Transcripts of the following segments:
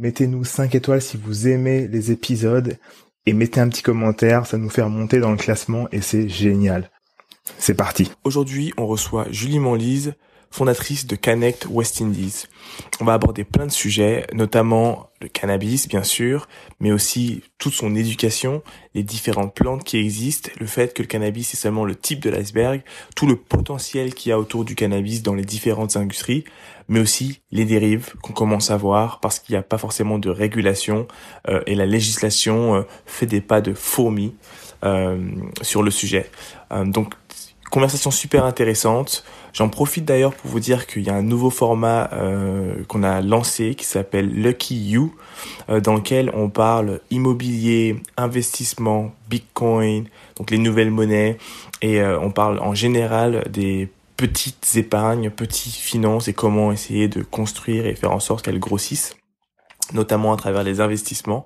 Mettez-nous 5 étoiles si vous aimez les épisodes et mettez un petit commentaire, ça nous fait remonter dans le classement et c'est génial. C'est parti. Aujourd'hui, on reçoit Julie Monlise, fondatrice de Connect West Indies. On va aborder plein de sujets, notamment le cannabis, bien sûr, mais aussi toute son éducation, les différentes plantes qui existent, le fait que le cannabis est seulement le type de l'iceberg, tout le potentiel qu'il y a autour du cannabis dans les différentes industries, mais aussi les dérives qu'on commence à voir parce qu'il n'y a pas forcément de régulation euh, et la législation euh, fait des pas de fourmis euh, sur le sujet. donc conversation super intéressante. J'en profite d'ailleurs pour vous dire qu'il y a un nouveau format euh, qu'on a lancé qui s'appelle Lucky You, euh, dans lequel on parle immobilier, investissement, Bitcoin, donc les nouvelles monnaies, et euh, on parle en général des petites épargnes, petites finances et comment essayer de construire et faire en sorte qu'elles grossissent, notamment à travers les investissements.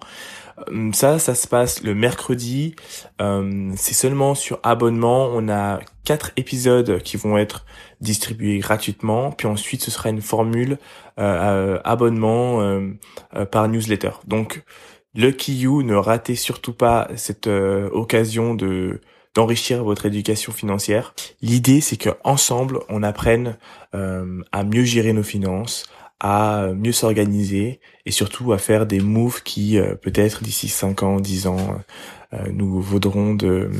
Euh, ça, ça se passe le mercredi. Euh, c'est seulement sur abonnement. On a quatre épisodes qui vont être distribués gratuitement. Puis ensuite, ce sera une formule euh, abonnement par newsletter. Donc, Lucky You, ne ratez surtout pas cette occasion de d'enrichir votre éducation financière. L'idée, c'est que ensemble, on apprenne à mieux gérer nos finances, à mieux s'organiser et surtout à faire des moves qui euh, peut-être d'ici 5 ans, 10 ans euh, nous vaudront de,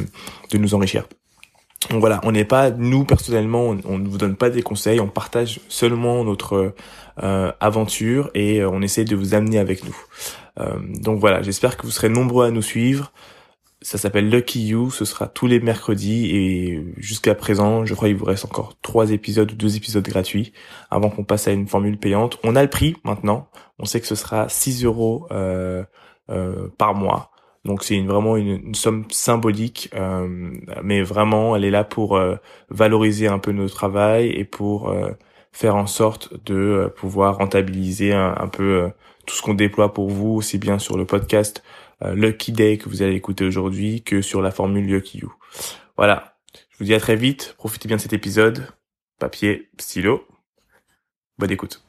de nous enrichir. Donc voilà, on n'est pas, nous personnellement, on ne vous donne pas des conseils, on partage seulement notre euh, aventure et on essaie de vous amener avec nous. donc voilà, j'espère que vous serez nombreux à nous suivre. Ça s'appelle Lucky You, ce sera tous les mercredis et jusqu'à présent, je crois qu'il vous reste encore trois épisodes ou deux épisodes gratuits avant qu'on passe à une formule payante. On a le prix maintenant, on sait que ce sera 6 euros euh, euh, par mois. Donc c'est vraiment une, somme symbolique, euh, mais vraiment elle est là pour valoriser un peu notre travail et pour faire en sorte de pouvoir rentabiliser un, peu tout ce qu'on déploie pour vous, aussi bien sur le podcast euh, Lucky Day que vous allez écouter aujourd'hui que sur la formule Lucky You. Voilà. Je vous dis à très vite. Profitez bien de cet épisode. Papier, stylo. Bonne écoute.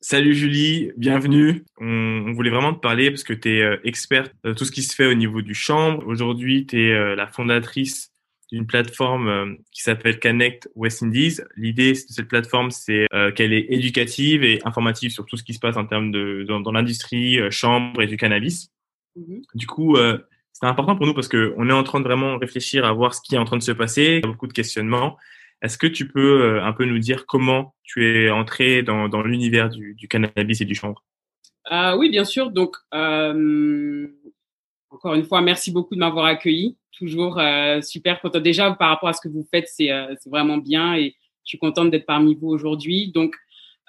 Salut Julie, bienvenue. On, voulait vraiment te parler parce que tu es euh, experte de tout ce qui se fait au niveau du chambre. Aujourd'hui, tu es euh, la fondatrice d'une plateforme qui s'appelle Connect West Indies. L'idée de cette plateforme, c'est qu'elle est éducative et informative sur tout ce qui se passe en termes de dans l'industrie chambre et du cannabis. Mmh du coup, euh, c'est important pour nous parce qu'on est en train de vraiment réfléchir à voir ce qui est en train de se passer. Il y a beaucoup de questionnements. Est-ce que tu peux euh, un peu nous dire comment tu es entré dans, dans l'univers du, du, cannabis et du chanvre? Euh, Oui, bien sûr. Donc, euh, encore une fois, merci beaucoup de m'avoir accueilli. Toujours euh, super content. Déjà, par rapport à ce que vous faites, c'est vraiment bien et je suis contente d'être parmi vous aujourd'hui. Donc,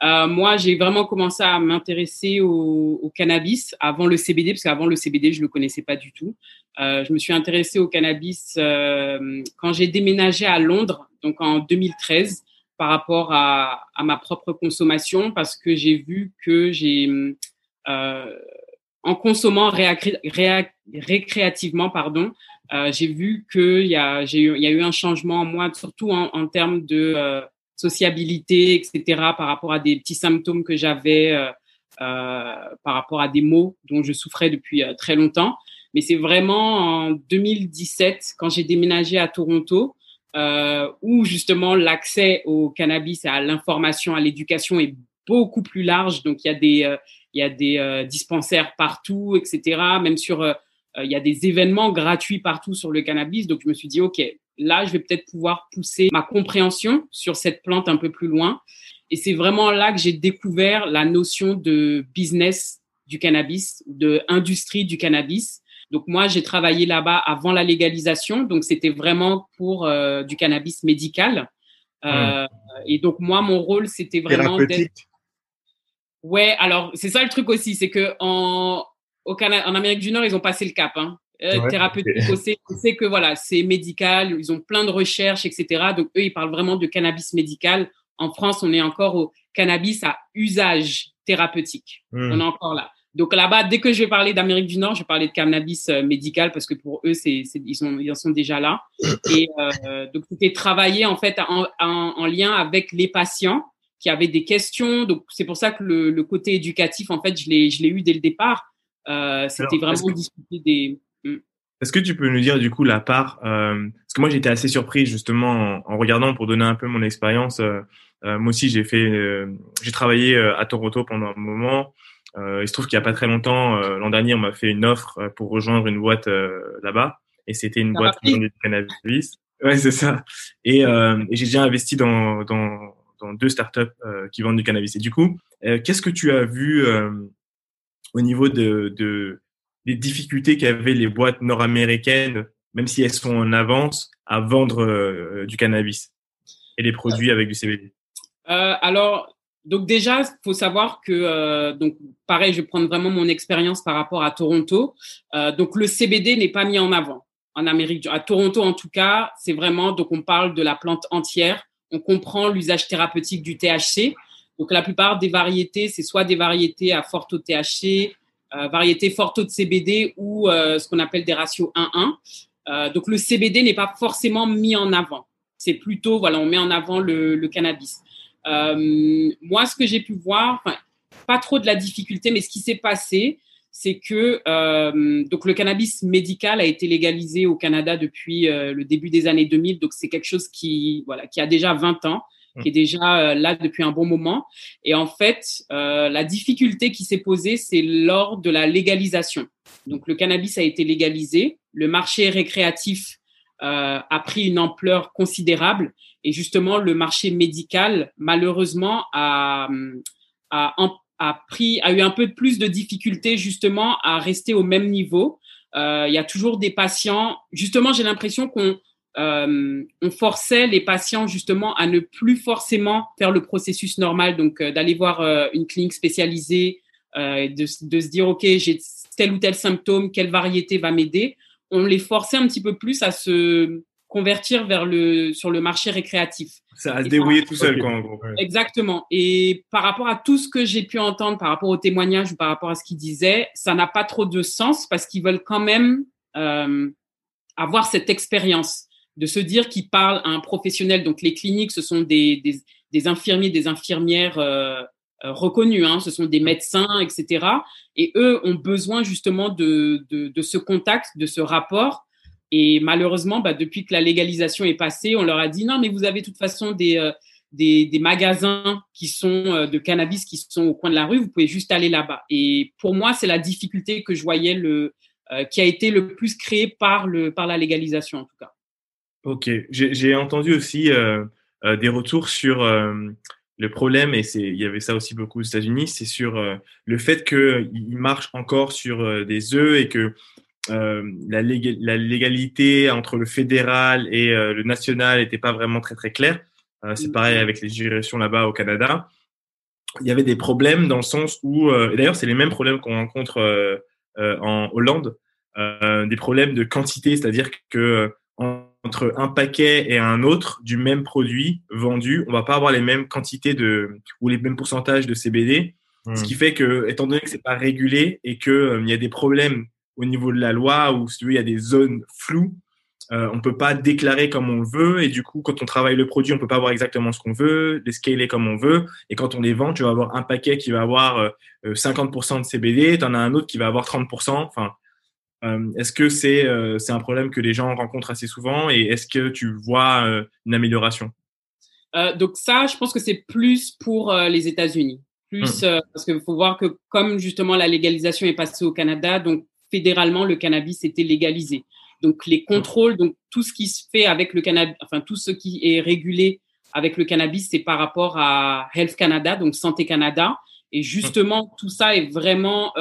euh, moi, j'ai vraiment commencé à m'intéresser au, au, cannabis avant le CBD, parce qu'avant le CBD, je le connaissais pas du tout. Euh, je me suis intéressée au cannabis euh, quand j'ai déménagé à Londres, donc en 2013, par rapport à, à ma propre consommation, parce que j'ai vu que j'ai, euh, en consommant récréativement, pardon, euh, j'ai vu qu'il y a, eu, y a eu un changement en moi, surtout en, en termes de euh, sociabilité, etc., par rapport à des petits symptômes que j'avais, euh, euh, par rapport à des maux dont je souffrais depuis euh, très longtemps. Mais c'est vraiment en 2017, quand j'ai déménagé à Toronto, euh, où justement l'accès au cannabis à l'information, à l'éducation est beaucoup plus large. Donc il y a des, il y a des dispensaires partout, etc. Même sur, il y a des événements gratuits partout sur le cannabis. Donc je me suis dit, ok, là, je vais peut-être pouvoir pousser ma compréhension sur cette plante un peu plus loin. Et c'est vraiment là que j'ai découvert la notion de business du cannabis, de industrie du cannabis. Donc moi, j'ai travaillé là-bas avant la légalisation, donc c'était vraiment pour euh, du cannabis médical. Euh, Et donc moi, mon rôle, c'était vraiment d'être. Ouais, alors c'est ça le truc aussi, c'est que en au Canada, en Amérique du Nord, ils ont passé le cap. Hein. Thérapeutique. On sait, que voilà, c'est médical, ils ont plein de recherches, etc. Donc eux, ils parlent vraiment de cannabis médical. En France, on est encore au cannabis à usage thérapeutique. Hmm. On est encore là. Donc là-bas, dès que je vais parler d'Amérique du Nord, je vais parler de cannabis euh, médical parce que pour eux, c'est, ils, sont, ils en sont déjà là. Et euh, donc c'était travailler en fait en, en, lien avec les patients qui avaient des questions. Donc c'est pour ça que le, le, côté éducatif, en fait, je l'ai, je l'ai eu dès le départ. Euh, c'était vraiment discuter des. Hmm. Est-ce que tu peux nous dire du coup la part euh, Parce que moi j'étais assez surpris justement en, en, regardant pour donner un peu mon expérience. Euh, euh moi aussi j'ai fait, j'ai travaillé à Toronto pendant un moment. Euh, il se trouve qu'il y a pas très longtemps, euh, l'an dernier, on m'a fait une offre euh, pour rejoindre une boîte là-bas, et c'était une boîte du cannabis. Ouais, c'est ça. Et, et j'ai déjà investi dans, dans, dans deux startups qui vendent du cannabis. Et du coup, qu'est-ce que tu as vu au niveau de, de des difficultés qu'avaient les boîtes nord-américaines, même si elles sont en avance, à vendre du cannabis et les produits avec du CBD euh, Alors, donc déjà, faut savoir que, euh, donc pareil, je vais prendre vraiment mon expérience par rapport à Toronto. Euh, donc le CBD n'est pas mis en avant en Amérique. À Toronto, en tout cas, c'est vraiment, donc on parle de la plante entière. On comprend l'usage thérapeutique du THC. Donc la plupart des variétés, c'est soit des variétés à fort taux de THC, euh, variétés fort taux de CBD ou euh, ce qu'on appelle des ratios 1-1. Euh, donc le CBD n'est pas forcément mis en avant. C'est plutôt, voilà, on met en avant le, cannabis. Euh, moi, ce que j'ai pu voir, pas trop de la difficulté, mais ce qui s'est passé, c'est que euh, donc le cannabis médical a été légalisé au Canada depuis euh, le début des années 2000. Donc c'est quelque chose qui voilà qui a déjà 20 ans. Qui est déjà euh, là depuis un bon moment. Et en fait, euh, la difficulté qui s'est posée, c'est lors de la légalisation. Donc le cannabis a été légalisé, le marché récréatif euh, a pris une ampleur considérable et justement le marché médical malheureusement a, a, a, pris a eu un peu plus de difficultés justement à rester au même niveau. Euh, il y a toujours des patients. Justement, j'ai l'impression qu'on euh, on forçait les patients justement à ne plus forcément faire le processus normal, donc euh, d'aller voir euh, une clinique spécialisée, de, de se dire ok j'ai tel ou tel symptôme, quelle variété va m'aider? On les forçait un petit peu plus à se convertir vers le sur le marché récréatif. Ça a se débrouiller tout seul, quoi, en gros. Exactement. Et par rapport à tout ce que j'ai pu entendre, par rapport aux témoignages ou par rapport à ce qu'ils disaient, ça n'a pas trop de sens parce qu'ils veulent quand même euh, avoir cette expérience de se dire qu'ils parlent à un professionnel. Donc les cliniques, ce sont des, des, infirmiers, des infirmières euh, euh, reconnus, hein, ce sont des médecins, etc. Et eux ont besoin justement de, de, de ce contact, de ce rapport. Et malheureusement, bah, depuis que la légalisation est passée, on leur a dit non, mais vous avez de toute façon des, euh, des, des, magasins qui sont euh, de cannabis qui sont au coin de la rue, vous pouvez juste aller là-bas. Et pour moi, c'est la difficulté que je voyais le, qui a été le plus créée par, le, par la légalisation en tout cas. Ok, j'ai entendu aussi des retours sur le problème, et il y avait ça aussi beaucoup aux États-Unis, c'est sur euh, le fait qu'il marche encore sur euh, des œufs et que euh, la, la, légalité entre le fédéral et le national n'était pas vraiment très très claire. c'est pareil avec les juridictions là-bas au Canada. Il y avait des problèmes dans le sens où, d'ailleurs c'est les mêmes problèmes qu'on rencontre en Hollande, des problèmes de quantité, c'est-à-dire que en entre un paquet et un autre du même produit vendu, on va pas avoir les mêmes quantités de ou les mêmes pourcentages de CBD, ce hmm. qui fait que étant donné que c'est pas régulé et que euh, il y a des problèmes au niveau de la loi ou si tu veux il y a des zones floues, euh, on peut pas déclarer comme on veut. Et du coup quand on travaille le produit on peut pas avoir exactement ce qu'on veut, les scaler comme on veut. Et quand on les vend tu vas avoir un paquet qui va avoir 50% euh, de CBD, tu en as un autre qui va avoir 30%, enfin euh, est-ce que c'est euh, c'est un problème que les gens rencontrent assez souvent et est-ce que tu vois euh, une amélioration? Donc ça, je pense que c'est plus pour les États-Unis. Plus hmm. parce qu'il faut voir que comme justement la légalisation est passée au Canada, donc fédéralement le cannabis était légalisé. Donc les hmm. contrôles, donc tout ce qui se fait avec le cannabis, enfin tout ce qui est régulé avec le cannabis, c'est par rapport à Health Canada, donc Santé Canada. Et justement, tout ça est vraiment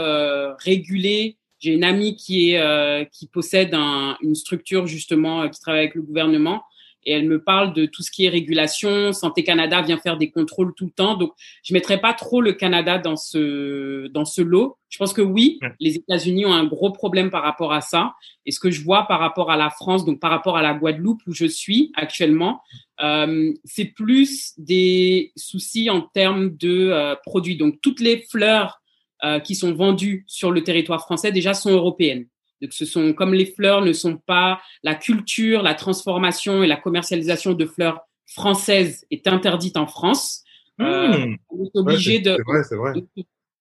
régulé j'ai une amie qui est euh, qui possède une structure justement euh, qui travaille avec le gouvernement et elle me parle de tout ce qui est régulation. Santé Canada vient faire des contrôles tout le temps. Donc, je mettrai pas trop le Canada dans ce, dans ce lot. Je pense que oui, les États-Unis ont un gros problème par rapport à ça. Et ce que je vois par rapport à la France, donc par rapport à la Guadeloupe où je suis actuellement, euh, c'est plus des soucis en termes de euh, produits. Donc, toutes les fleurs euh, qui sont vendues sur le territoire français déjà sont européennes. Donc, ce sont comme les fleurs ne sont pas la culture, la transformation et la commercialisation de fleurs françaises est interdite en France. Euh, Mmh. on est obligé Ouais, de, C'est vrai, c'est vrai.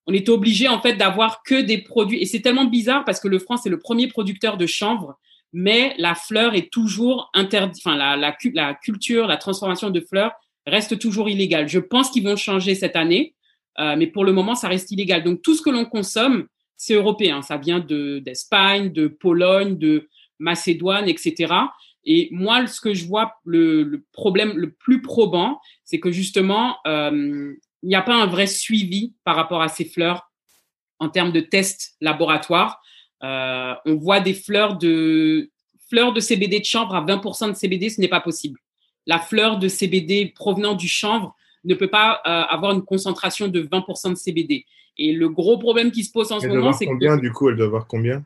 on est obligé en fait d'avoir que des produits et c'est tellement bizarre parce que le France est le premier producteur de chanvre, mais la fleur est toujours interdite. Enfin, la, la culture, la transformation de fleurs reste toujours illégale. Je pense qu'ils vont changer cette année, euh, mais pour le moment, ça reste illégal. Donc tout ce que l'on consomme, c'est européen. Ça vient de d'Espagne, de Pologne, de Macédoine, etc. Et moi, ce que je vois, le, le problème le plus probant, c'est que justement, euh, il n'y a pas un vrai suivi par rapport à ces fleurs en termes de tests laboratoires. Euh, on voit des fleurs de fleurs de CBD de chanvre à 20% de CBD, ce n'est pas possible. La fleur de CBD provenant du chanvre ne peut pas euh, avoir une concentration de 20% de CBD. Et le gros problème qui se pose en ce doit moment, c'est que combien, du coup Elle doit avoir combien?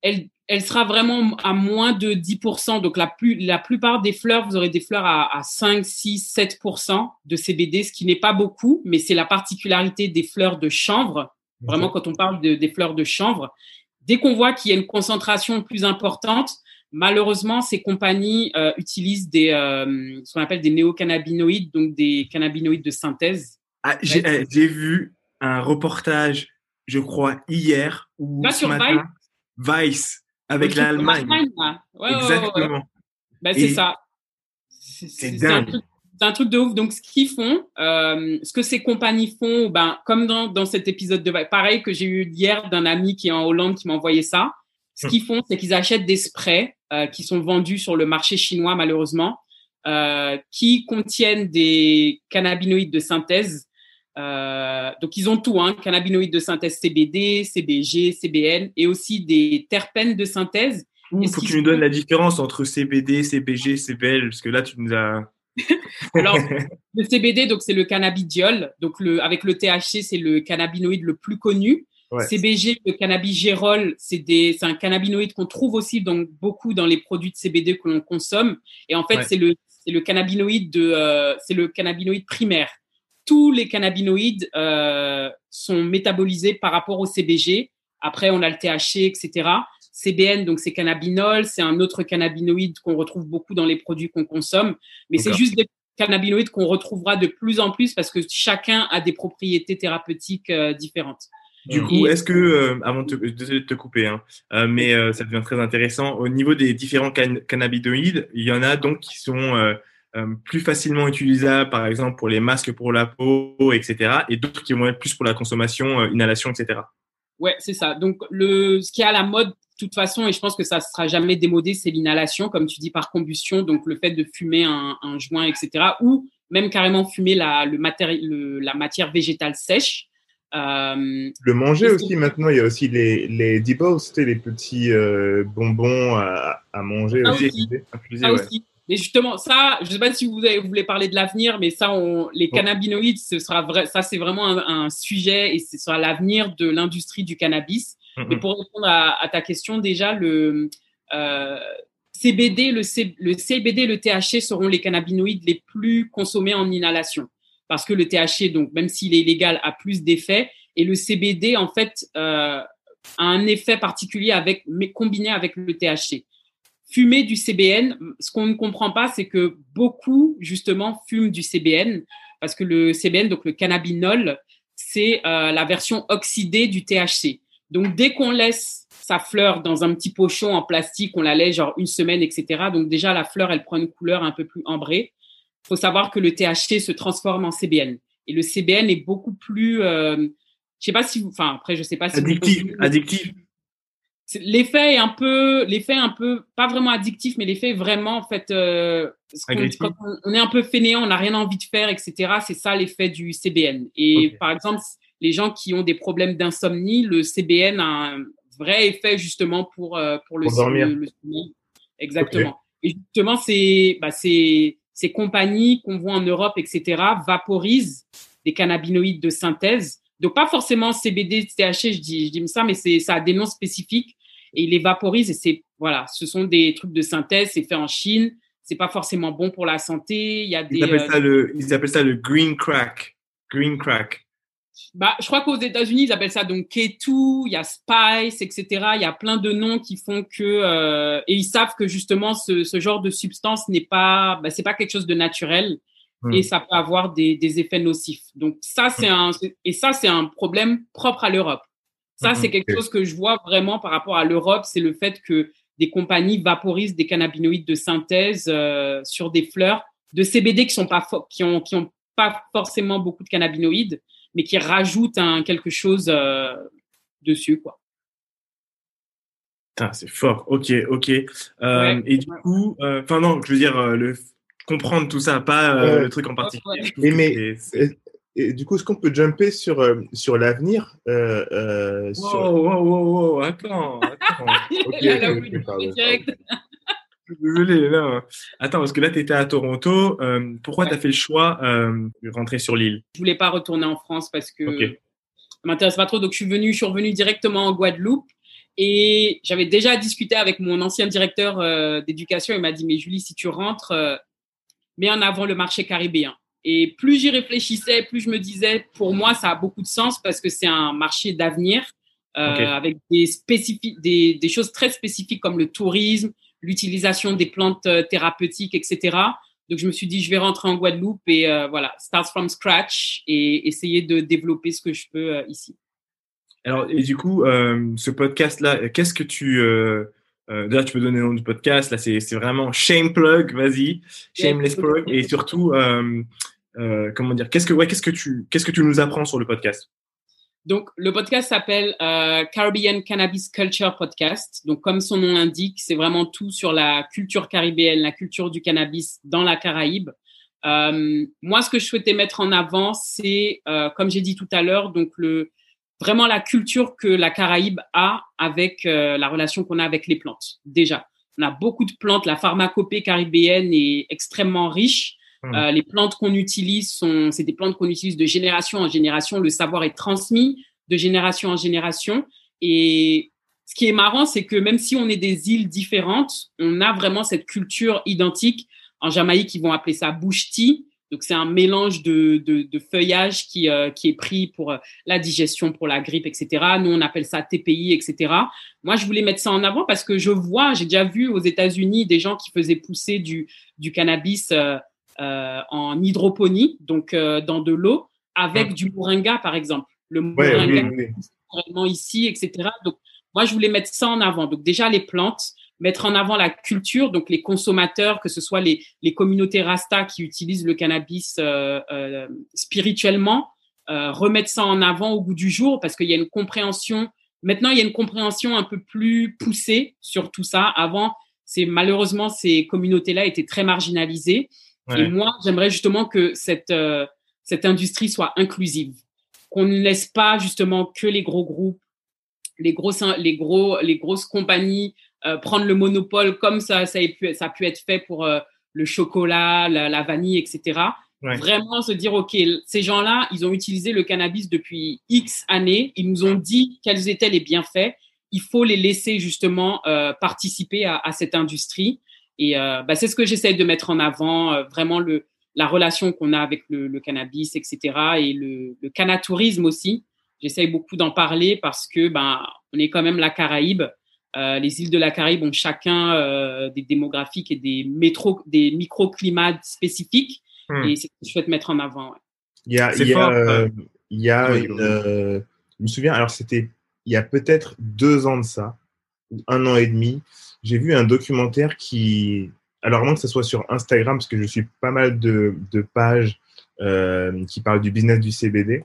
Elle, elle sera vraiment à moins de 10%. Donc, la, plus, la plupart des fleurs, vous aurez des fleurs à, à 5, 6, 7% de CBD, ce qui n'est pas beaucoup, mais c'est la particularité des fleurs de chanvre. Vraiment, quand on parle de, des fleurs de chanvre, dès qu'on voit qu'il y a une concentration plus importante, malheureusement, ces compagnies euh, utilisent des, euh, ce qu'on appelle des néocannabinoïdes, donc des cannabinoïdes de synthèse. Ah, j'ai eh, j'ai vu un reportage, je crois, hier ou Pas ce sur matin, Vice, avec truc de l'Allemagne. Ouais, ouais, ouais. Exactement. Ben, c'est ça. C'est c'est un dingue. truc, c'est un truc de ouf. Donc, ce qu'ils font, euh, ce que ces compagnies font, ben, comme dans, dans cet épisode de pareil que j'ai eu hier d'un ami qui est en Hollande qui m'a envoyé ça. Ce qu'ils font, c'est qu'ils achètent des sprays euh, qui sont vendus sur le marché chinois, malheureusement, euh, qui contiennent des cannabinoïdes de synthèse. Euh, donc, ils ont tout, hein, cannabinoïdes de synthèse CBD, CBG, CBN, et aussi des terpènes de synthèse. Il faut que tu nous donnes la différence entre CBD, CBG, CBL, parce que là, tu nous as. Alors, le CBD, donc c'est le cannabidiol. Donc, le, avec le THC, c'est le cannabinoïde le plus connu. Ouais. CBG, le cannabigérol, c'est un cannabinoïde qu'on trouve aussi donc beaucoup dans les produits de CBD que l'on consomme. Et en fait, Ouais. c'est le, le cannabinoïde de, euh, c'est le cannabinoïde primaire. Tous les cannabinoïdes euh, sont métabolisés par rapport au CBG. Après, on a le THC, etc. CBN, donc c'est cannabinol, c'est un autre cannabinoïde qu'on retrouve beaucoup dans les produits qu'on consomme, mais c'est juste des cannabinoïdes qu'on retrouvera de plus en plus parce que chacun a des propriétés thérapeutiques euh, différentes. Du Mm. coup, est-ce que, euh, avant de te, de te couper, hein, euh, mais euh, ça devient très intéressant, au niveau des différents can- cannabinoïdes, il y en a donc qui sont euh, euh, plus facilement utilisables, par exemple pour les masques pour la peau, etc., et d'autres qui vont être plus pour la consommation, euh, inhalation, etc. Ouais, c'est ça. Donc, le, ce qui est à la mode, de toute façon, et je pense que ça ne sera jamais démodé, c'est l'inhalation, comme tu dis, par combustion. Donc, le fait de fumer un, un joint, etc. Ou même carrément fumer la, le matéri- le- la matière végétale sèche. Euh, Le manger aussi, maintenant, il y a aussi les, les tu sais, les petits euh, bonbons à, à manger. Ah aussi. Infusé, ça ouais. aussi. Mais justement, ça, je sais pas si vous, avez, vous voulez parler de l'avenir, mais ça, on, les Bon. cannabinoïdes, ce sera vrai, ça, c'est vraiment un, un sujet et ce sera l'avenir de l'industrie du cannabis. Mhm. Mais pour répondre à, à ta question, déjà, le euh, CBD, le, C- le CBD, le THC seront les cannabinoïdes les plus consommés en inhalation. Parce que le THC, donc, même s'il est illégal, a plus d'effets. Et le CBD, en fait, euh, a un effet particulier avec, mais combiné avec le THC. Fumer du CBN, ce qu'on ne comprend pas, c'est que beaucoup, justement, fument du CBN. Parce que le CBN, donc le cannabinol, c'est euh, la version oxydée du THC. Donc, dès qu'on laisse sa fleur dans un petit pochon en plastique, on la laisse genre une semaine, etc. Donc, déjà, la fleur, elle prend une couleur un peu plus ambrée. Il faut savoir que le THC se transforme en CBN. Et le CBN est beaucoup plus, euh, je sais pas si vous, enfin, après, je sais pas si vous Addictif, consumez- addictif. c'est- L'effet est un peu, l'effet est un peu, pas vraiment addictif, mais l'effet vraiment, en fait, euh, on, on est un peu fainéant, on n'a rien envie de faire, etc. C'est ça l'effet du CBN. Et par exemple, les gens qui ont des problèmes d'insomnie, le CBN a un vrai effet justement pour, euh, pour le, Pour dormir. le- le sommeil. Exactement. Et justement, ces, bah, ces, ces compagnies qu'on voit en Europe, etc., vaporisent des cannabinoïdes de synthèse. Donc, pas forcément CBD, THC, je dis, je dis ça, mais c'est, ça a des noms spécifiques et ils les vaporisent et c'est, voilà, ce sont des trucs de synthèse, c'est fait en Chine, c'est pas forcément bon pour la santé. Il y a des, ils, appellent ça le, ils appellent ça le green crack. Green crack. Bah, je crois qu'aux États-Unis, ils appellent ça donc K2, il y a Spice, etc. Il y a plein de noms qui font que euh, et ils savent que justement ce, ce genre de substance n'est pas, bah, c'est pas quelque chose de naturel Hmm. et ça peut avoir des, des effets nocifs. Donc ça, c'est un et ça c'est un problème propre à l'Europe. Ça, Mhm, c'est quelque chose que je vois vraiment par rapport à l'Europe, c'est le fait que des compagnies vaporisent des cannabinoïdes de synthèse euh, sur des fleurs de CBD qui sont pas qui ont qui ont pas forcément beaucoup de cannabinoïdes, mais qui rajoutent un quelque chose euh, dessus quoi. C'est fort. Ok, ok. Euh, Ouais. Et du coup, euh, enfin non, je veux dire euh, le comprendre tout ça, pas euh, le truc en particulier. Ouais. Et mais- et du coup, est-ce qu'on peut jumper sur, sur l'avenir euh, euh, sur... Wow, wow, wow, wow, attends, attends. Ok, Là, oui, direct. Désolé, là. Attends, parce que là, tu étais à Toronto. Euh, pourquoi Ouais. tu as fait le choix euh, de rentrer sur l'île? Je voulais pas retourner en France parce que Ok. ça m'intéresse pas trop. Donc, je suis venu, je suis revenu directement en Guadeloupe et j'avais déjà discuté avec mon ancien directeur euh, d'éducation. Il m'a dit, mais Julie, si tu rentres, euh, mets en avant le marché caribéen. Et plus j'y réfléchissais, plus je me disais, pour moi, ça a beaucoup de sens parce que c'est un marché d'avenir euh, avec des, des, des choses très spécifiques comme le tourisme, l'utilisation des plantes euh, thérapeutiques, etc. Donc, je me suis dit, je vais rentrer en Guadeloupe et euh, voilà, start from scratch et essayer de développer ce que je peux euh, ici. Alors, et du coup, ce podcast-là, qu'est-ce que tu. Déjà, tu peux donner le nom du podcast. Là, c'est vraiment shame plug, vas-y. Shameless plug. Et surtout, comment dire, qu'est-ce que, ouais, qu'est-ce que tu, qu'est-ce que tu nous apprends sur le podcast? Donc, le podcast s'appelle euh, Caribbean Cannabis Culture Podcast. Donc, comme son nom l'indique, c'est vraiment tout sur la culture caribéenne, la culture du cannabis dans la Caraïbe. Euh, moi, ce que je souhaitais mettre en avant, c'est, euh, comme j'ai dit tout à l'heure, donc le vraiment la culture que la Caraïbe a avec la relation qu'on a avec les plantes. Déjà, on a beaucoup de plantes. La pharmacopée caribéenne est extrêmement riche. Hmm. Euh, les plantes qu'on utilise sont, c'est des plantes qu'on utilise de génération en génération. Le savoir est transmis de génération en génération. Et ce qui est marrant, c'est que même si on est des îles différentes, on a vraiment cette culture identique. En Jamaïque, ils vont appeler ça bush tea. Donc, c'est un mélange de, de, feuillage qui, euh, qui est pris pour euh, la digestion, pour la grippe, etc. Nous, on appelle ça TPI, etc. Moi, je voulais mettre ça en avant parce que je vois, j'ai déjà vu aux États-Unis des gens qui faisaient pousser du, du cannabis en hydroponie, donc euh, dans de l'eau, avec Mhm. du moringa, par exemple. Le Ouais, moringa oui, oui. ici, etc. Donc, moi, je voulais mettre ça en avant. Donc, déjà, les plantes, mettre en avant la culture, donc les consommateurs, que ce soit les, les communautés Rasta qui utilisent le cannabis euh, euh, spirituellement, euh, remettre ça en avant au goût du jour parce qu'il y a une compréhension. Maintenant, il y a une compréhension un peu plus poussée sur tout ça. Avant, c'est malheureusement ces communautés-là étaient très marginalisées. Et moi, j'aimerais justement que cette euh, cette industrie soit inclusive, qu'on ne laisse pas justement que les gros groupes, les grosses les gros les grosses compagnies euh, prendre le monopole comme ça ça a pu ça a pu être fait pour euh, le chocolat, la, la vanille, etc. Ouais. Vraiment se dire ok, ces gens-là, ils ont utilisé le cannabis depuis X années, ils nous ont dit quels étaient les bienfaits. Il faut les laisser justement euh, participer à, à cette industrie. Et euh, bah, c'est ce que j'essaie de mettre en avant, euh, vraiment le, la relation qu'on a avec le, le cannabis, etc. Et le, le canatourisme aussi. J'essaie beaucoup d'en parler parce que ben, on est quand même la Caraïbe. Euh, les îles de la Caraïbe ont chacun euh, des démographiques et des, métro, des microclimats spécifiques. Hmm. Et c'est ce que je souhaite mettre en avant. ouais. Il y a, il y a, fort, euh, il y a Ouais, une, ouais. euh, je me souviens, alors c'était il y a peut-être deux ans de ça, ou un an et demi, j'ai vu un documentaire qui, alors moins que ce soit sur Instagram, parce que je suis pas mal de, de pages euh, qui parlent du business du CBD,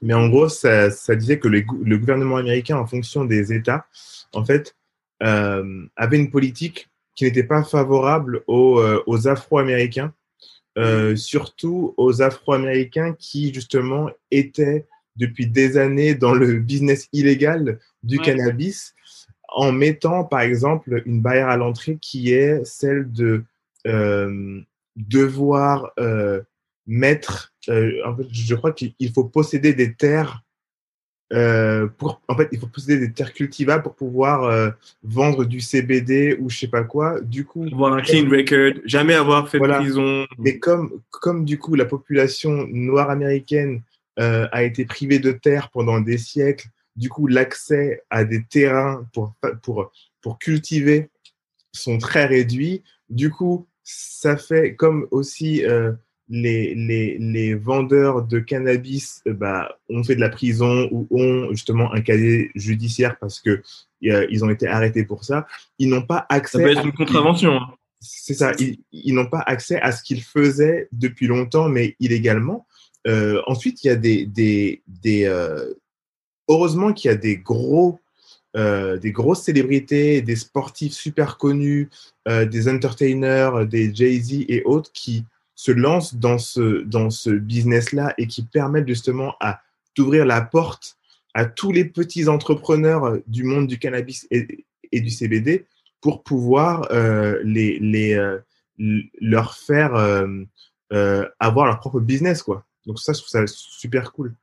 mais en gros, ça, ça disait que le gouvernement américain, en fonction des États, en fait, euh, avait une politique qui n'était pas favorable aux, euh, aux Afro-Américains, surtout aux Afro-Américains qui justement étaient depuis des années dans le business illégal du Ouais. cannabis en mettant, par exemple, une barrière à l'entrée qui est celle de euh, devoir euh, mettre, euh, en fait, je crois qu'il faut posséder des terres pour, en fait, il faut posséder des terres cultivables pour pouvoir vendre du CBD ou je sais pas quoi. Du coup, avoir un clean record, jamais avoir fait Voilà. de prison. mais comme, comme du coup la population noire américaine a été privée de terre pendant des siècles, du coup l'accès à des terrains pour, pour, pour cultiver sont très réduits. Du coup, ça fait comme aussi euh, les, les, les vendeurs de cannabis euh, bah, ont fait de la prison ou ont justement un casier judiciaire parce que euh, ils ont été arrêtés pour ça. Ils n'ont pas accès Ça peut être à- une contravention. hein. c'est ça, ils, ils n'ont pas accès à ce qu'ils faisaient depuis longtemps, mais illégalement. Euh, ensuite, il y a des, des, des heureusement qu'il y a des gros, euh, des grosses célébrités, des sportifs super connus, euh, des entertainers, des Jay-Z et autres qui se lancent dans ce, dans ce business-là et qui permettent justement à d'ouvrir la porte à tous les petits entrepreneurs du monde du cannabis et, et du CBD pour pouvoir euh, les, les, euh, leur faire euh, euh, avoir leur propre business. Quoi. Donc ça, je trouve ça super cool.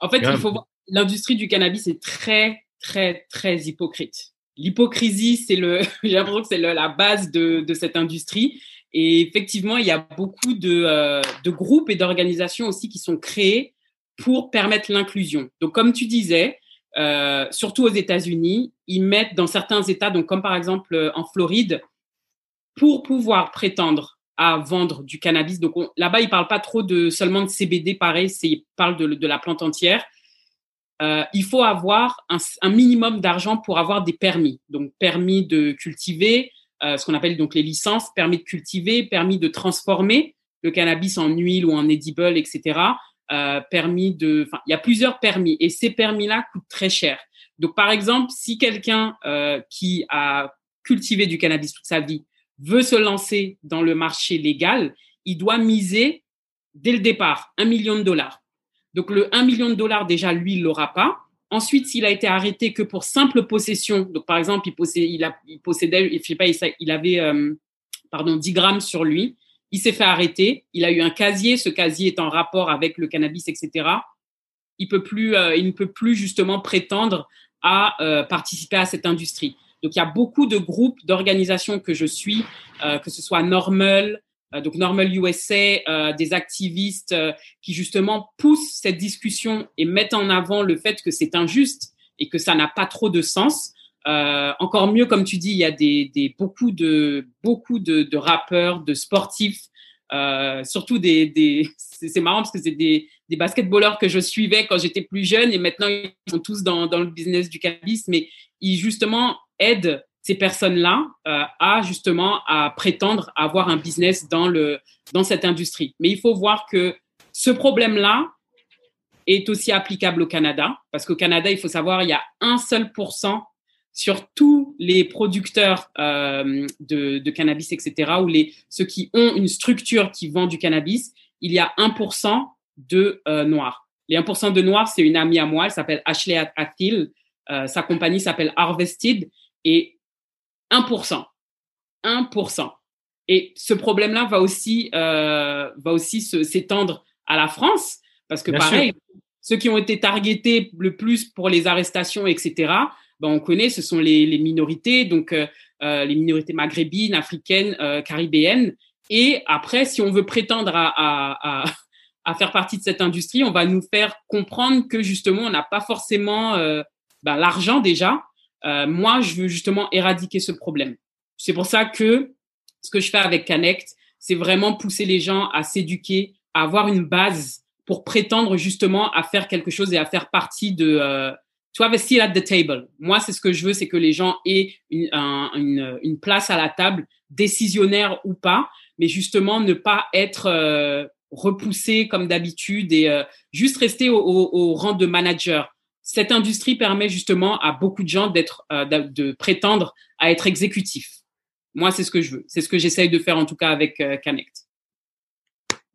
En fait, il faut voir, l'industrie du cannabis est très, très, très hypocrite. L'hypocrisie, c'est le, j'ai l'impression que c'est la base de, de cette industrie. Et effectivement, il y a beaucoup de, euh, de groupes et d'organisations aussi qui sont créés pour permettre l'inclusion. Donc, comme tu disais, euh, surtout aux États-Unis, ils mettent dans certains États, donc comme par exemple euh, en Floride, pour pouvoir prétendre à vendre du cannabis. Donc on- là-bas, ils parlent pas trop de seulement de CBD, pareil, ils parlent de, de la plante entière. Euh, il faut avoir un, minimum d'argent pour avoir des permis. Donc permis de cultiver, euh, ce qu'on appelle donc les licences, permis de cultiver, permis de transformer le cannabis en huile ou en edible, etc. Euh, permis de, enfin, il y a plusieurs permis et ces permis-là coûtent très cher. Donc par exemple, si quelqu'un qui a cultivé du cannabis toute sa vie veut se lancer dans le marché légal, il doit miser dès le départ un million de dollars. Donc le 1 million de dollars, déjà, lui, il l'aura pas. Ensuite, s'il a été arrêté que pour simple possession, donc par exemple, il possédait, pas, il, avait, euh, pardon, 10 grammes sur lui, il s'est fait arrêter, il a eu un casier, ce casier est en rapport avec le cannabis, etc. Il peut plus, euh, il ne peut plus justement prétendre à euh, participer à cette industrie. Donc il y a beaucoup de groupes, d'organisations que je suis, que ce soit Normal, donc Normal USA, euh, des activistes euh, qui justement poussent cette discussion et mettent en avant le fait que c'est injuste et que ça n'a pas trop de sens. Euh, encore mieux, comme tu dis, il y a des, des beaucoup de beaucoup de, de rappeurs, de sportifs, euh, surtout des, des c'est c'est marrant parce que c'est des, des basketballeurs que je suivais quand j'étais plus jeune et maintenant ils sont tous dans, dans le business du cannabis, mais ils justement aident ces personnes-là euh, à justement à prétendre avoir un business dans le dans cette industrie. Mais il faut voir que ce problème-là est aussi applicable au Canada parce qu'au Canada, il faut savoir, il y a un seul pourcent sur tous les producteurs euh, de, de cannabis, etc., ou les ceux qui ont une structure qui vend du cannabis, il y a 1% de euh, noirs. Les 1% de noirs, c'est une amie à moi, elle s'appelle Ashley Athil, euh, sa compagnie s'appelle Harvested, et 1%. 1%. Et ce problème-là va aussi, euh, va aussi se- s'étendre à la France, parce que Bien pareil, ceux qui ont été targetés le plus pour les arrestations, etc., ben, on connaît, ce sont les, les minorités, donc euh, euh, les minorités maghrébines, africaines, euh, caribéennes. Et après, si on veut prétendre à, à, à, à faire partie de cette industrie, on va nous faire comprendre que justement, on n'a pas forcément ben, l'argent déjà. Euh, moi, je veux justement éradiquer ce problème. C'est pour ça que ce que je fais avec Connect, c'est vraiment pousser les gens à s'éduquer, à avoir une base pour prétendre justement à faire quelque chose et à faire partie de, euh, to have a at the table. Moi, c'est ce que je veux, c'est que les gens aient une, un- une, une place à la table, décisionnaire ou pas, mais justement ne pas être euh, repoussé comme d'habitude et euh, juste rester au, au- au rang de manager. Cette industrie permet justement à beaucoup de gens d'être, euh, de, prétendre à être exécutif. Moi, c'est ce que je veux. C'est ce que j'essaye de faire en tout cas avec euh, Connect.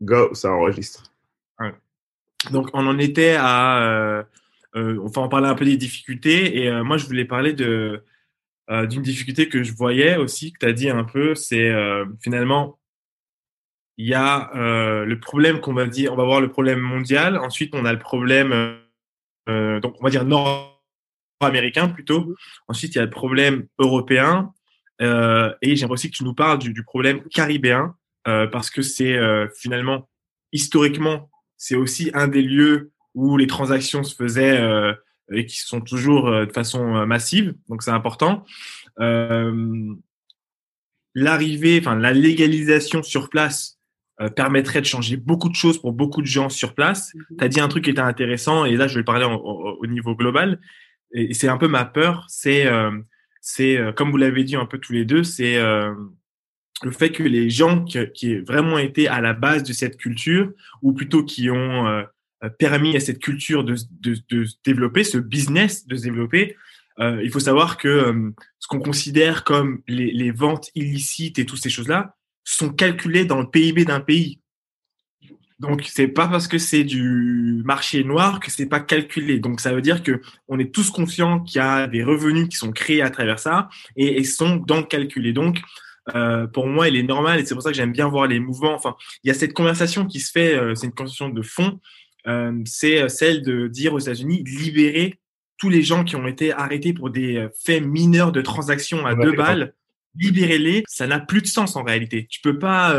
Go, ça enregistre. Donc, on en était à. Euh, euh, enfin, on parlait un peu des difficultés. Et euh, moi, je voulais parler de, d'une difficulté que je voyais aussi, que tu as dit un peu, c'est finalement il y a le problème qu'on va dire, on va voir le problème mondial. Ensuite, on a le problème, donc on va dire nord-américain plutôt. Ensuite, il y a le problème européen. et j'aimerais aussi que tu nous parles du, du problème caribéen, parce que c'est finalement historiquement, c'est aussi un des lieux où les transactions se faisaient euh, et qui sont toujours euh, de façon euh, massive. Donc c'est important. L'arrivée, enfin la légalisation sur place permettrait de changer beaucoup de choses pour beaucoup de gens sur place. Mm-hmm. Tu as dit un truc qui était intéressant et là je vais parler au niveau global. Et c'est un peu ma peur, c'est c'est comme vous l'avez dit un peu tous les deux, c'est le fait que les gens qui, qui ont vraiment été à la base de cette culture, ou plutôt qui ont euh, permis à cette culture de, de, de, se développer, ce business de se développer, euh, il faut savoir que euh, ce qu'on considère comme les, les, ventes illicites et toutes ces choses-là sont calculées dans le PIB d'un pays. Donc c'est pas parce que c'est du marché noir que c'est pas calculé. Donc ça veut dire que on est tous conscients qu'il y a des revenus qui sont créés à travers ça et, et sont donc calculés. Donc euh, pour moi, elle est normale et c'est pour ça que j'aime bien voir les mouvements. Enfin, il y a cette conversation qui se fait, euh, c'est une conversation de fond, euh, c'est celle de dire aux États-Unis libérer tous les gens qui ont été arrêtés pour des faits mineurs de transactions à deux balles, libérez-les. Ça n'a plus de sens en réalité. Tu peux pas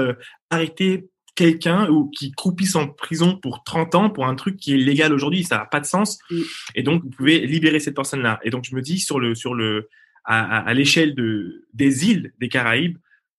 arrêter quelqu'un ou qui croupisse en prison pour 30 ans pour un truc qui est légal aujourd'hui, ça n'a pas de sens. Mm. Et donc vous pouvez libérer cette personne-là. Et donc je me dis sur le sur le à, à, l'échelle de, des îles des Caraïbes,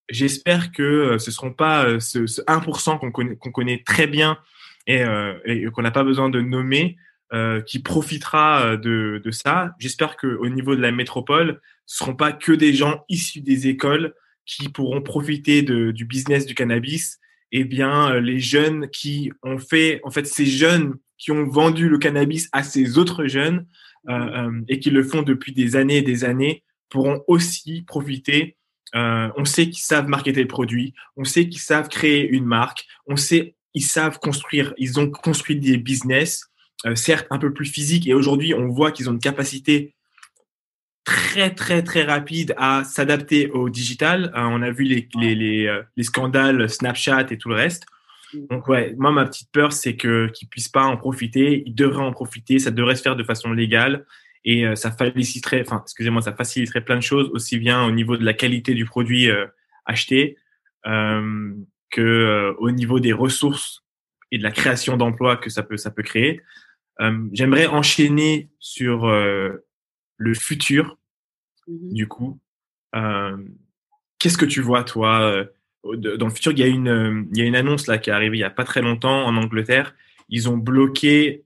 j'espère que euh, ce ne seront pas euh, ce, ce 1% qu'on connaît, qu'on connaît très bien et, euh, et qu'on n'a pas besoin de nommer, euh, qui profitera de, de ça. J'espère qu'au niveau de la métropole, ce ne seront pas que des gens issus des écoles qui pourront profiter de, du business du cannabis. Eh bien, les jeunes qui ont fait, en fait, ces jeunes qui ont vendu le cannabis à ces autres jeunes euh, et qui le font depuis des années et des années, pourront aussi profiter. Euh, on sait qu'ils savent marketer le produit, on sait qu'ils savent créer une marque, on sait ils savent construire, ils ont construit des business, euh, certes un peu plus physiques, et aujourd'hui on voit qu'ils ont une capacité très très très rapide à s'adapter au digital. Euh, on a vu les, les, les, euh, les, scandales Snapchat et tout le reste. Donc ouais, moi ma petite peur c'est que qu'ils puissent pas en profiter, ils devraient en profiter, ça devrait se faire de façon légale et euh, ça faciliterait, enfin, excusez-moi, ça faciliterait plein de choses, aussi bien au niveau de la qualité du produit acheté que au niveau des ressources et de la création d'emplois que ça peut ça peut créer. J'aimerais enchaîner sur le futur, mm-hmm. du coup. Qu'est-ce que tu vois, toi, dans le futur? Il y a une il y a une annonce là qui est arrivée il y a pas très longtemps en Angleterre. Ils ont bloqué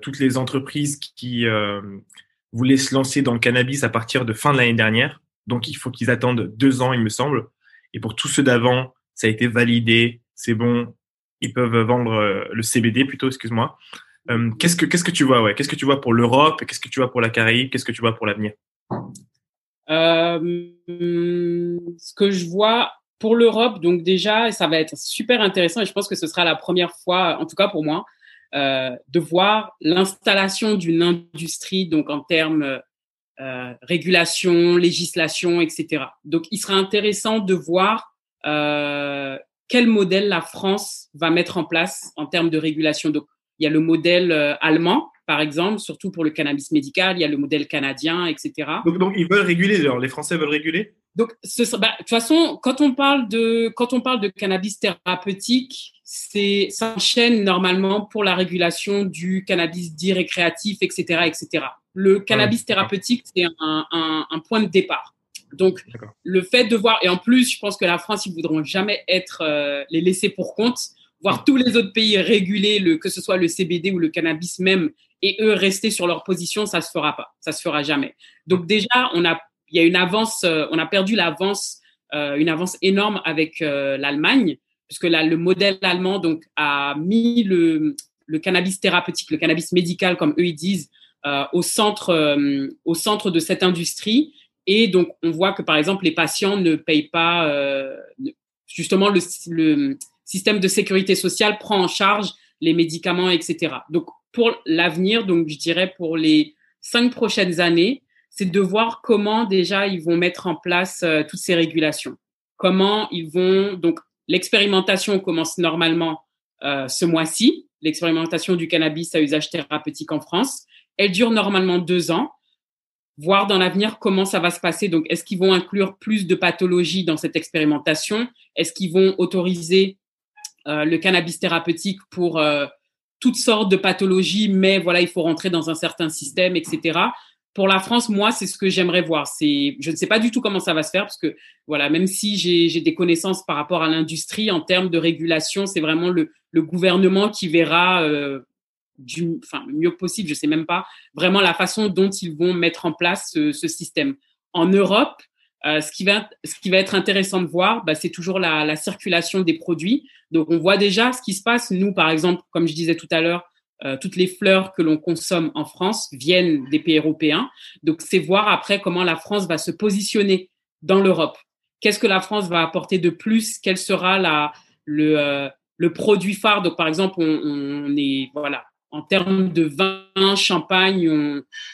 toutes les entreprises qui voulaient se lancer dans le cannabis à partir de fin de l'année dernière. Donc, il faut qu'ils attendent deux ans, il me semble. Et pour tous ceux d'avant, ça a été validé, c'est bon, ils peuvent vendre euh, le CBD plutôt, excuse-moi. Euh, qu'est-ce que que tu vois, ouais? Qu'est-ce que tu vois pour l'Europe Qu'est-ce que tu vois pour la Caraïbe? Qu'est-ce que tu vois pour l'avenir? Euh, Ce que je vois pour l'Europe, donc déjà, ça va être super intéressant et je pense que ce sera la première fois, en tout cas pour moi, euh, de voir l'installation d'une industrie, donc en termes régulation, législation, etc. Donc, il sera intéressant de voir quel modèle la France va mettre en place en termes de régulation. Donc, il y a le modèle euh, allemand, par exemple, surtout pour le cannabis médical. Il y a le modèle canadien, etc. Donc, donc ils veulent réguler. Alors, les Français veulent réguler? Donc, ce, bah, de toute façon, quand on parle de quand on parle de cannabis thérapeutique, c'est s'enchaîne normalement pour la régulation du cannabis dit récréatif, etc., etc. Le cannabis thérapeutique, c'est un, un, un, point de départ. Donc, le fait de voir, et en plus, je pense que la France, ils voudront jamais être euh, les laissés pour compte, voir tous les autres pays réguler, le, que ce soit le CBD ou le cannabis même, et eux rester sur leur position, ça se fera pas, ça se fera jamais. Donc déjà, on a, il y a une avance, euh, on a perdu l'avance, euh, une avance énorme avec euh, l'Allemagne, puisque là, le modèle allemand donc a mis le, le cannabis thérapeutique, le cannabis médical, comme eux ils disent, euh, au centre, au centre de cette industrie. Et donc, on voit que par exemple, les patients ne payent pas, justement, le système de sécurité sociale prend en charge les médicaments, etc. Donc, pour l'avenir, donc je dirais pour les cinq prochaines années, c'est de voir comment déjà ils vont mettre en place euh, toutes ces régulations. Comment ils vont donc l'expérimentation commence normalement euh, ce mois-ci, l'expérimentation du cannabis à usage thérapeutique en France. Elle dure normalement deux ans. Voir dans l'avenir comment ça va se passer. Donc, est-ce qu'ils vont inclure plus de pathologies dans cette expérimentation? Est-ce qu'ils vont autoriser euh, le cannabis thérapeutique pour euh, toutes sortes de pathologies, mais voilà, il faut rentrer dans un certain système, etc. Pour la France, moi, c'est ce que j'aimerais voir. C'est, je ne sais pas du tout comment ça va se faire parce que voilà, même si j'ai des connaissances par rapport à l'industrie en termes de régulation, c'est vraiment le, le, gouvernement qui verra euh, du, enfin, le mieux possible, je sais même pas vraiment la façon dont ils vont mettre en place ce, ce système. En Europe, euh, ce, qui va, ce qui va être intéressant de voir, bah, c'est toujours la, la, circulation des produits. Donc, on voit déjà ce qui se passe. Nous, par exemple, comme je disais tout à l'heure, euh, toutes les fleurs que l'on consomme en France viennent des pays européens. Donc, c'est voir après comment la France va se positionner dans l'Europe. Qu'est-ce que la France va apporter de plus? Quel sera la, le, euh, le produit phare? Donc, par exemple, on, on est voilà, en termes de vin, champagne,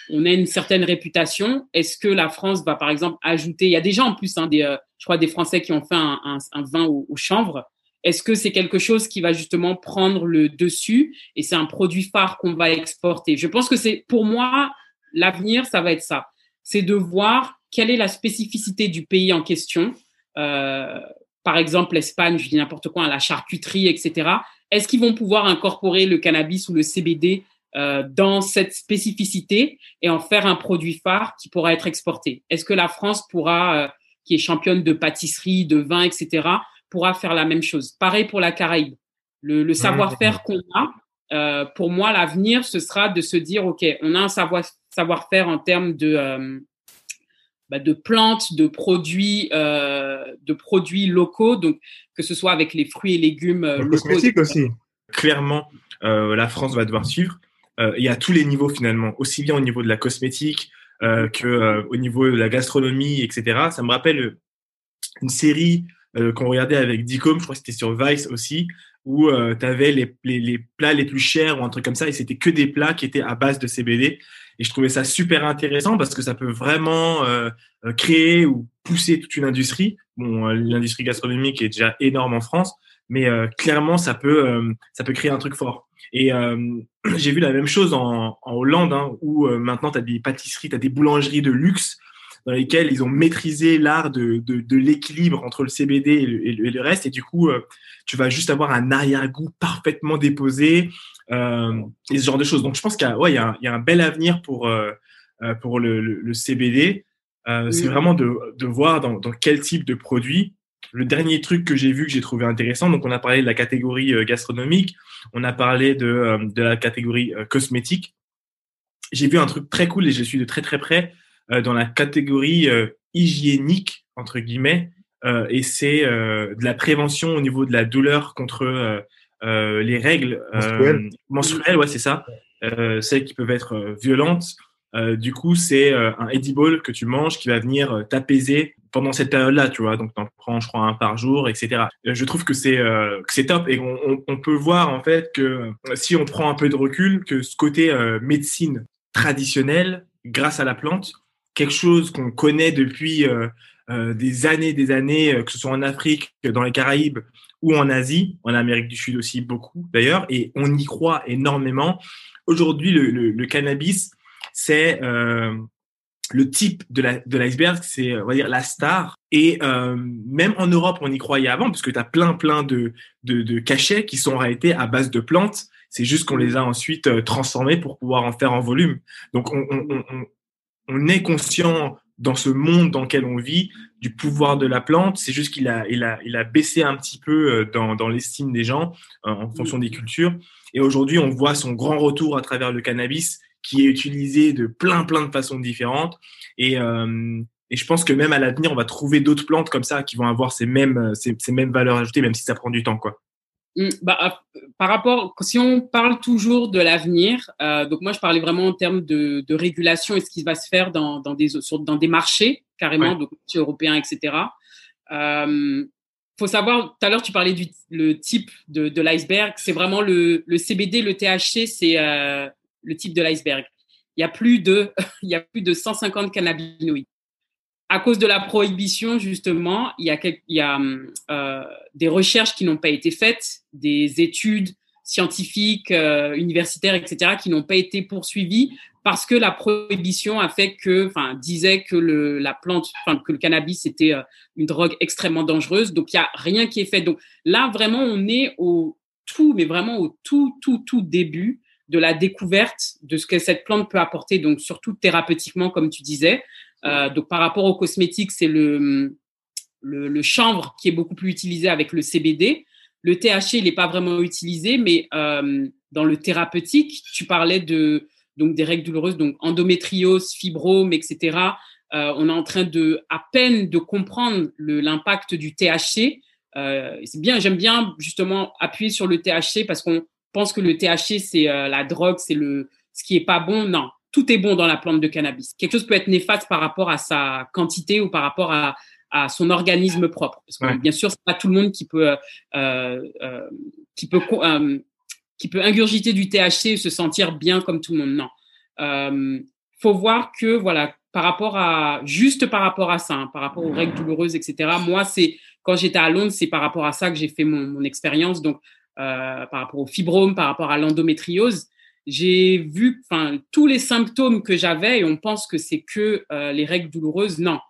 on, a une certaine réputation. Est-ce que la France va, par exemple, ajouter Il y a déjà en plus, hein, des, euh, je crois, des Français qui ont fait un, vin au, au chanvre. Est-ce que c'est quelque chose qui va justement prendre le dessus et c'est un produit phare qu'on va exporter? Je pense que c'est, pour moi, l'avenir, ça va être ça. C'est de voir quelle est la spécificité du pays en question. Euh, par exemple, l'Espagne, je dis n'importe quoi, la charcuterie, etc. Est-ce qu'ils vont pouvoir incorporer le cannabis ou le CBD euh, dans cette spécificité et en faire un produit phare qui pourra être exporté? Est-ce que la France pourra, euh, qui est championne de pâtisserie, de vin, etc., pourra faire la même chose? Pareil pour la Caraïbe. Le, le savoir-faire qu'on a, euh, pour moi, l'avenir, ce sera de se dire, OK, on a un savoir, savoir-faire en termes de, euh, bah, de plantes, de produits, euh, de produits locaux, donc que ce soit avec les fruits et légumes euh, locaux. Cosmétique aussi. Clairement, euh, la France va devoir suivre. Il y a tous les niveaux finalement, aussi bien au niveau de la cosmétique que au niveau de la gastronomie, etc. Ça me rappelle une série qu'on regardait avec Dicom, je crois que c'était sur Vice aussi, où euh, tu avais les, les, les, plats les plus chers ou un truc comme ça, et c'était que des plats qui étaient à base de CBD. Et je trouvais ça super intéressant parce que ça peut vraiment euh, euh, créer ou pousser toute une industrie. Bon, euh, l'industrie gastronomique est déjà énorme en France, mais euh, clairement, ça peut, euh, ça peut créer un truc fort. Et j'ai vu la même chose en, en Hollande, hein, où maintenant, tu as des pâtisseries, tu as des boulangeries de luxe dans lesquelles ils ont maîtrisé l'art de, de, de l'équilibre entre le CBD et le, et le, et le reste. Et du coup, tu vas juste avoir un arrière-goût parfaitement déposé, euh, et ce genre de choses. Donc, je pense qu'il y, ouais, y, a, y a un bel avenir pour, euh, pour le, CBD. Euh, oui. C'est vraiment de, de voir dans, dans, quel type de produit. Le dernier truc que j'ai vu, que j'ai trouvé intéressant, donc on a parlé de la catégorie euh, gastronomique, on a parlé de, euh, de la catégorie euh, cosmétique. J'ai vu un truc très cool et je suis de très très près dans la catégorie hygiénique, entre guillemets, et c'est de la prévention au niveau de la douleur contre euh, les règles menstruelles, euh, menstruelles ouais, c'est ça, euh, celles qui peuvent être violentes. du coup, c'est un edible que tu manges qui va venir t'apaiser pendant cette période-là, tu vois. Donc, t'en prends, je crois, un par jour, etc. Je trouve que c'est euh, c'est top et on, on, on, peut voir en fait que si on prend un peu de recul, que ce côté euh, médecine traditionnelle, grâce à la plante, quelque chose qu'on connaît depuis euh, des années, des années, que ce soit en Afrique, dans les Caraïbes, ou en Asie, en Amérique du Sud aussi beaucoup d'ailleurs, et on y croit énormément. Aujourd'hui, le, le, le, cannabis, c'est euh, le type de l'iceberg, la, c'est on va dire la star. Et euh, même en Europe, on y croyait avant, parce que tu as plein plein de, de, de, cachets qui sont en réalité à base de plantes. C'est juste qu'on les a ensuite euh, transformés pour pouvoir en faire en volume. Donc on, on, on, on est conscient dans ce monde dans lequel on vit du pouvoir de la plante. C'est juste qu'il a, il a, il a baissé un petit peu euh, dans, dans l'estime des gens euh, en fonction des cultures. Et aujourd'hui, on voit son grand retour à travers le cannabis qui est utilisé de plein, plein de façons différentes. Et, euh, et je pense que même à l'avenir, on va trouver d'autres plantes comme ça qui vont avoir ces mêmes, ces, mêmes valeurs ajoutées, même si ça prend du temps, quoi. Mmh, bah, par rapport, si on parle toujours de l'avenir, euh, donc moi je parlais vraiment en termes de, de, régulation et ce qui va se faire dans, dans, des, sur, dans des marchés carrément, ouais. donc européens, etc. Euh, faut savoir, tout à l'heure tu parlais du le type de, de l'iceberg, c'est vraiment le, le CBD, le THC, c'est euh, le type de l'iceberg. Il y a plus de, il y a plus de 150 cannabinoïdes. À cause de la prohibition, justement, il y a, euh, des recherches qui n'ont pas été faites, des études scientifiques, euh, universitaires, etc., qui n'ont pas été poursuivies parce que la prohibition a fait que, enfin, disait que le, la plante, enfin, que le cannabis était euh, une drogue extrêmement dangereuse. Donc, il y a rien qui est fait. Donc, là, vraiment, on est au tout, mais vraiment au tout, tout, tout début de la découverte de ce que cette plante peut apporter. Donc, surtout thérapeutiquement, comme tu disais. Euh, donc, par rapport aux cosmétiques, c'est le, le, le, chanvre qui est beaucoup plus utilisé avec le CBD. Le THC, il n'est pas vraiment utilisé, mais euh, dans le thérapeutique, tu parlais de donc des règles douloureuses, donc endométriose, fibrome, etc. Euh, on est en train de à peine de comprendre l'impact du THC. Euh, c'est bien, j'aime bien justement appuyer sur le THC parce qu'on pense que le THC c'est euh, la drogue, c'est le ce qui est pas bon. Non, tout est bon dans la plante de cannabis. Quelque chose peut être néfaste par rapport à sa quantité ou par rapport à, à son organisme propre. Parce que bien sûr, c'est pas tout le monde qui peut euh, euh, qui peut qui peut ingurgiter du THC et se sentir bien comme tout le monde. Non. Euh, faut voir que, voilà, par rapport à, juste par rapport à ça, hein, par rapport aux règles douloureuses, etc. Moi, c'est, quand j'étais à Londres, c'est par rapport à ça que j'ai fait mon, mon expérience. Donc, euh, par rapport au fibrome, par rapport à l'endométriose, j'ai vu, enfin, tous les symptômes que j'avais et on pense que c'est que euh, les règles douloureuses. Non.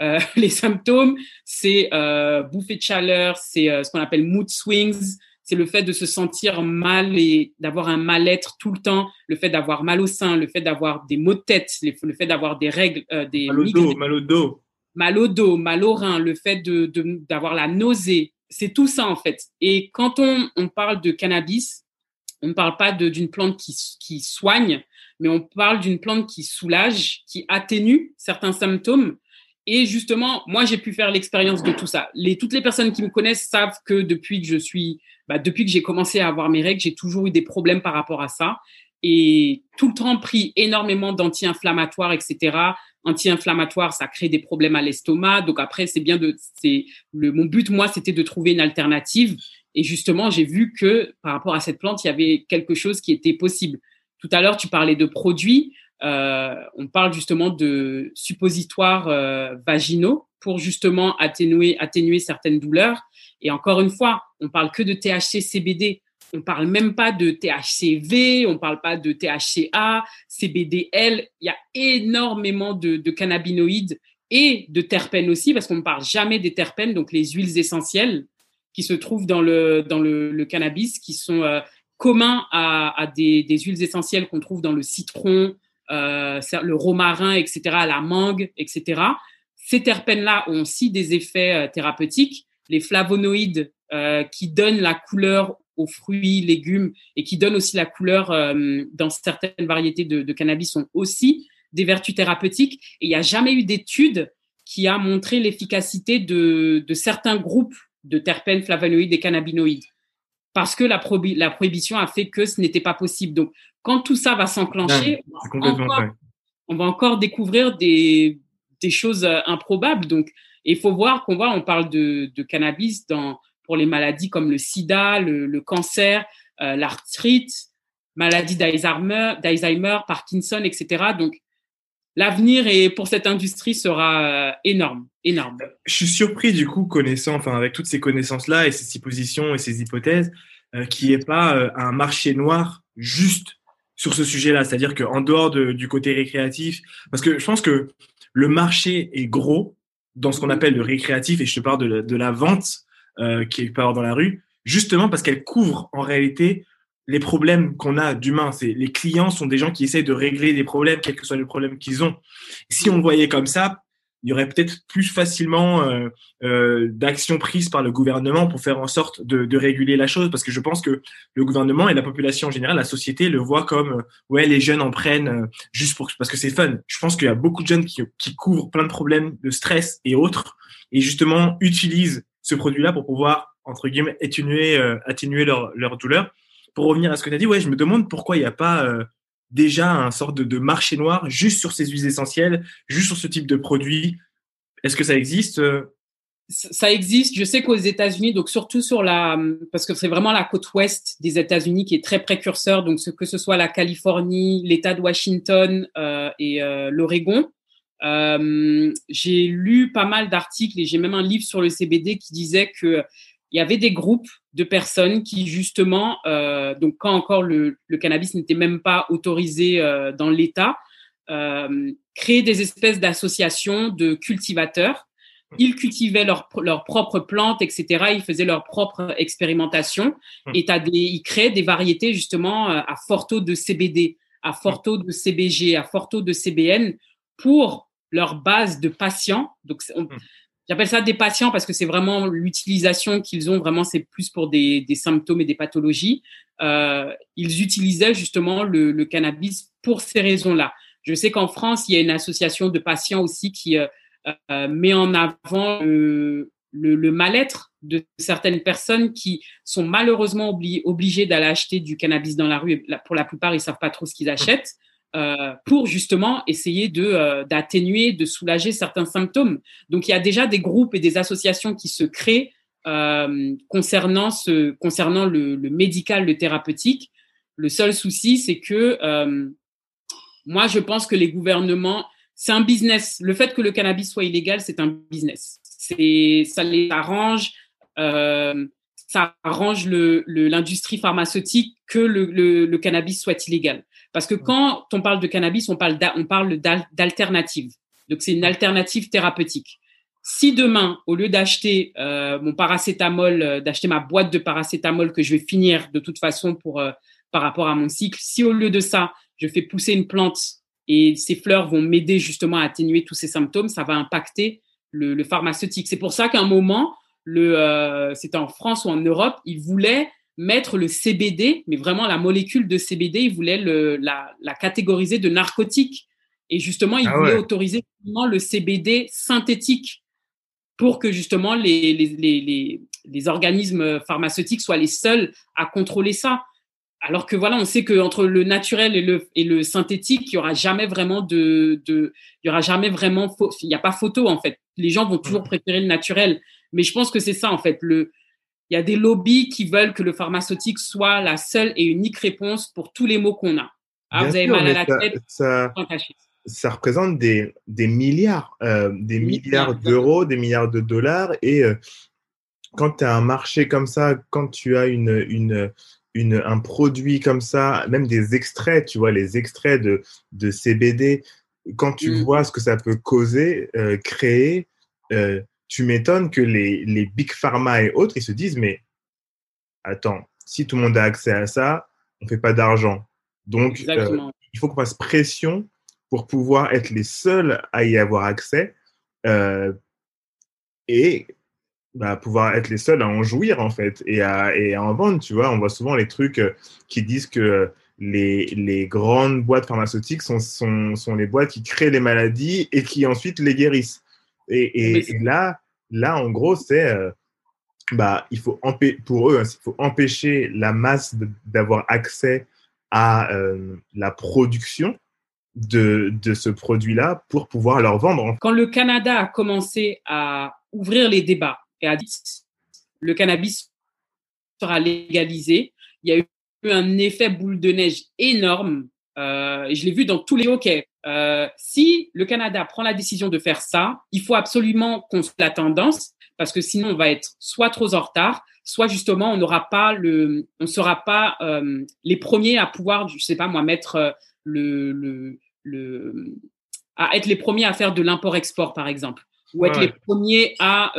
Euh, les symptômes, c'est euh, bouffée de chaleur, c'est euh, ce qu'on appelle mood swings, c'est le fait de se sentir mal et d'avoir un mal-être tout le temps, le fait d'avoir mal au sein, le fait d'avoir des maux de tête, le fait d'avoir des règles, des mal au dos, mal au dos, mal au dos, mal au rein, le fait de d'avoir la nausée, c'est tout ça en fait. Et quand on, on parle de cannabis, on ne parle pas d'une plante qui, qui soigne, mais on parle d'une plante qui soulage, qui atténue certains symptômes. Et justement, moi, j'ai pu faire l'expérience de tout ça. Toutes les personnes qui me connaissent savent que depuis que je suis bah, depuis que j'ai commencé à avoir mes règles, j'ai toujours eu des problèmes par rapport à ça. Et tout le temps pris énormément d'anti-inflammatoires, etc. Anti-inflammatoires, ça crée des problèmes à l'estomac. Donc après, c'est bien de, c'est le, mon but, moi, c'était de trouver une alternative. Et justement, j'ai vu que par rapport à cette plante, il y avait quelque chose qui était possible. Tout à l'heure, tu parlais de produits. Euh, on parle justement de suppositoires euh, vaginaux pour justement atténuer, certaines douleurs. Et encore une fois, on parle que de THC CBD. On parle même pas de THCV, on parle pas de THCA, CBDL. Il y a énormément de cannabinoïdes et de terpènes aussi, parce qu'on ne parle jamais des terpènes, donc les huiles essentielles qui se trouvent dans le, dans le, cannabis, qui sont euh, communs à, des, huiles essentielles qu'on trouve dans le citron, euh, le romarin, etc., la mangue, etc. Ces terpènes-là ont aussi des effets euh, thérapeutiques. Les flavonoïdes qui donnent la couleur aux fruits, légumes et qui donnent aussi la couleur dans certaines variétés de, de, cannabis sont aussi des vertus thérapeutiques. Et il n'y a jamais eu d'étude qui a montré l'efficacité de, de, certains groupes de terpènes, flavonoïdes et cannabinoïdes. Parce que la, la prohibition a fait que ce n'était pas possible. Donc, quand tout ça va s'enclencher, on, on, va encore découvrir des, des choses euh, improbables. Donc, il faut voir qu'on voit, on parle de, de cannabis dans, pour les maladies comme le sida, le, le cancer, euh, l'arthrite, maladie d'Alzheimer, Parkinson, etc. Donc, l'avenir et pour cette industrie sera euh, énorme, énorme. Je suis surpris du coup, connaissant, enfin avec toutes ces connaissances-là et ces suppositions et ces hypothèses, euh, qu'il n'y ait pas euh, un marché noir juste sur ce sujet-là, c'est-à-dire qu'en dehors de, du côté récréatif, parce que je pense que le marché est gros dans ce qu'on appelle le récréatif, et je te parle de, de la vente, euh, qui est dans la rue, justement parce qu'elle couvre en réalité les problèmes qu'on a d'humains. C'est les clients sont des gens qui essayent de régler des problèmes, quels que soient les problèmes qu'ils ont. Si on le voyait comme ça, il y aurait peut-être plus facilement euh, euh, d'actions prises par le gouvernement pour faire en sorte de, de, réguler la chose, parce que je pense que le gouvernement et la population en général, la société, le voit comme euh, ouais les jeunes en prennent euh, juste pour parce que c'est fun. Je pense qu'il y a beaucoup de jeunes qui, qui couvrent plein de problèmes de stress et autres, et justement utilisent ce produit-là pour pouvoir, entre guillemets, atténuer, euh, atténuer leur, leur douleur. Pour revenir à ce que tu as dit, ouais, je me demande pourquoi il n'y a pas euh, déjà un sorte de, marché noir juste sur ces huiles essentielles, juste sur ce type de produit. Est-ce que ça existe ça existe. Je sais qu'aux États-Unis, donc surtout sur la, parce que c'est vraiment la côte ouest des États-Unis qui est très précurseur. Donc que ce soit la Californie, l'État de Washington euh, et euh, l'Oregon. Euh, j'ai lu pas mal d'articles et j'ai même un livre sur le CBD qui disait que il y avait des groupes de personnes qui justement, euh, donc quand encore le, le cannabis n'était même pas autorisé euh, dans l'État, euh, créaient des espèces d'associations de cultivateurs ils cultivaient leurs leur propres plantes, etc. Ils faisaient leur propre expérimentation hmm. et des, ils créaient des variétés justement euh, à fort taux de CBD, à fort taux de CBG, à fort taux de CBN pour leur base de patients. Donc. J'appelle ça des patients parce que c'est vraiment l'utilisation qu'ils ont. Vraiment, c'est plus pour des, symptômes et des pathologies. Euh, ils utilisaient justement le, cannabis pour ces raisons-là. Je sais qu'en France, il y a une association de patients aussi qui euh, euh, met en avant le, mal-être de certaines personnes qui sont malheureusement obligées d'aller acheter du cannabis dans la rue. pour la plupart, ils savent pas trop ce qu'ils achètent. Euh, pour justement essayer de euh, d'atténuer, de soulager certains symptômes. Donc il y a déjà des groupes et des associations qui se créent euh, concernant ce concernant le, le, médical, le thérapeutique. Le seul souci, c'est que euh, moi je pense que les gouvernements c'est un business. Le fait que le cannabis soit illégal, c'est un business. C'est, ça les arrange, euh, ça arrange le, l'industrie pharmaceutique que le, le, cannabis soit illégal. Parce que quand on parle de cannabis, on parle, on parle d'alternative. Donc c'est une alternative thérapeutique. Si demain, au lieu d'acheter euh, mon paracétamol, euh, d'acheter ma boîte de paracétamol que je vais finir de toute façon pour euh, par rapport à mon cycle, si au lieu de ça, je fais pousser une plante et ces fleurs vont m'aider justement à atténuer tous ces symptômes, ça va impacter le, le pharmaceutique. C'est pour ça qu'à un moment, le, euh, c'était en France ou en Europe, ils voulaient mettre le CBD, mais vraiment la molécule de CBD, ils voulaient le, la, la catégoriser de narcotique. Et justement, ils ah voulaient autoriser le CBD synthétique pour que justement les, les, les, les, organismes pharmaceutiques soient les seuls à contrôler ça alors que voilà, on sait que entre le naturel et le, et le synthétique, il y aura jamais vraiment de, de il y aura jamais vraiment, il n'y a pas photo en fait. Les gens vont toujours préférer le naturel. Mais je pense que c'est ça en fait. Le, il y a des lobbies qui veulent que le pharmaceutique soit la seule et unique réponse pour tous les maux qu'on a. Ah, vous avez mal à la tête, ça, ça, représente des, des milliards, euh, des milliards, d'euros, des milliards de dollars. Et euh, quand tu as un marché comme ça, quand tu as une, une, une, un produit comme ça, même des extraits, tu vois, les extraits de, de CBD, quand tu mm. vois ce que ça peut causer, euh, créer, tu m'étonnes que les, les big pharma et autres, ils se disent, mais attends, si tout le monde a accès à ça, on fait pas d'argent. Donc, euh, il faut qu'on fasse pression pour pouvoir être les seuls à y avoir accès. Euh, et bah, pouvoir être les seuls à en jouir en fait et à, et à en vendre. Tu vois, on voit souvent les trucs euh, qui disent que les, les grandes boîtes pharmaceutiques sont, sont, sont les boîtes qui créent les maladies et qui ensuite les guérissent. Et, et, là, là, en gros, c'est euh, bah, il faut pour eux, hein, il faut empêcher la masse d'avoir accès à euh, la production de, de ce produit-là pour pouvoir leur vendre. Quand le Canada a commencé à ouvrir les débats et a dit le cannabis sera légalisé. Il y a eu un effet boule de neige énorme. Euh, et je l'ai vu dans tous les hockey. Euh, si le Canada prend la décision de faire ça, il faut absolument qu'on suive la tendance parce que sinon on va être soit trop en retard, soit justement on n'aura pas le, on sera pas euh, les premiers à pouvoir, je sais pas moi, mettre le, le, le, à être les premiers à faire de l'import-export par exemple, ou être les premiers à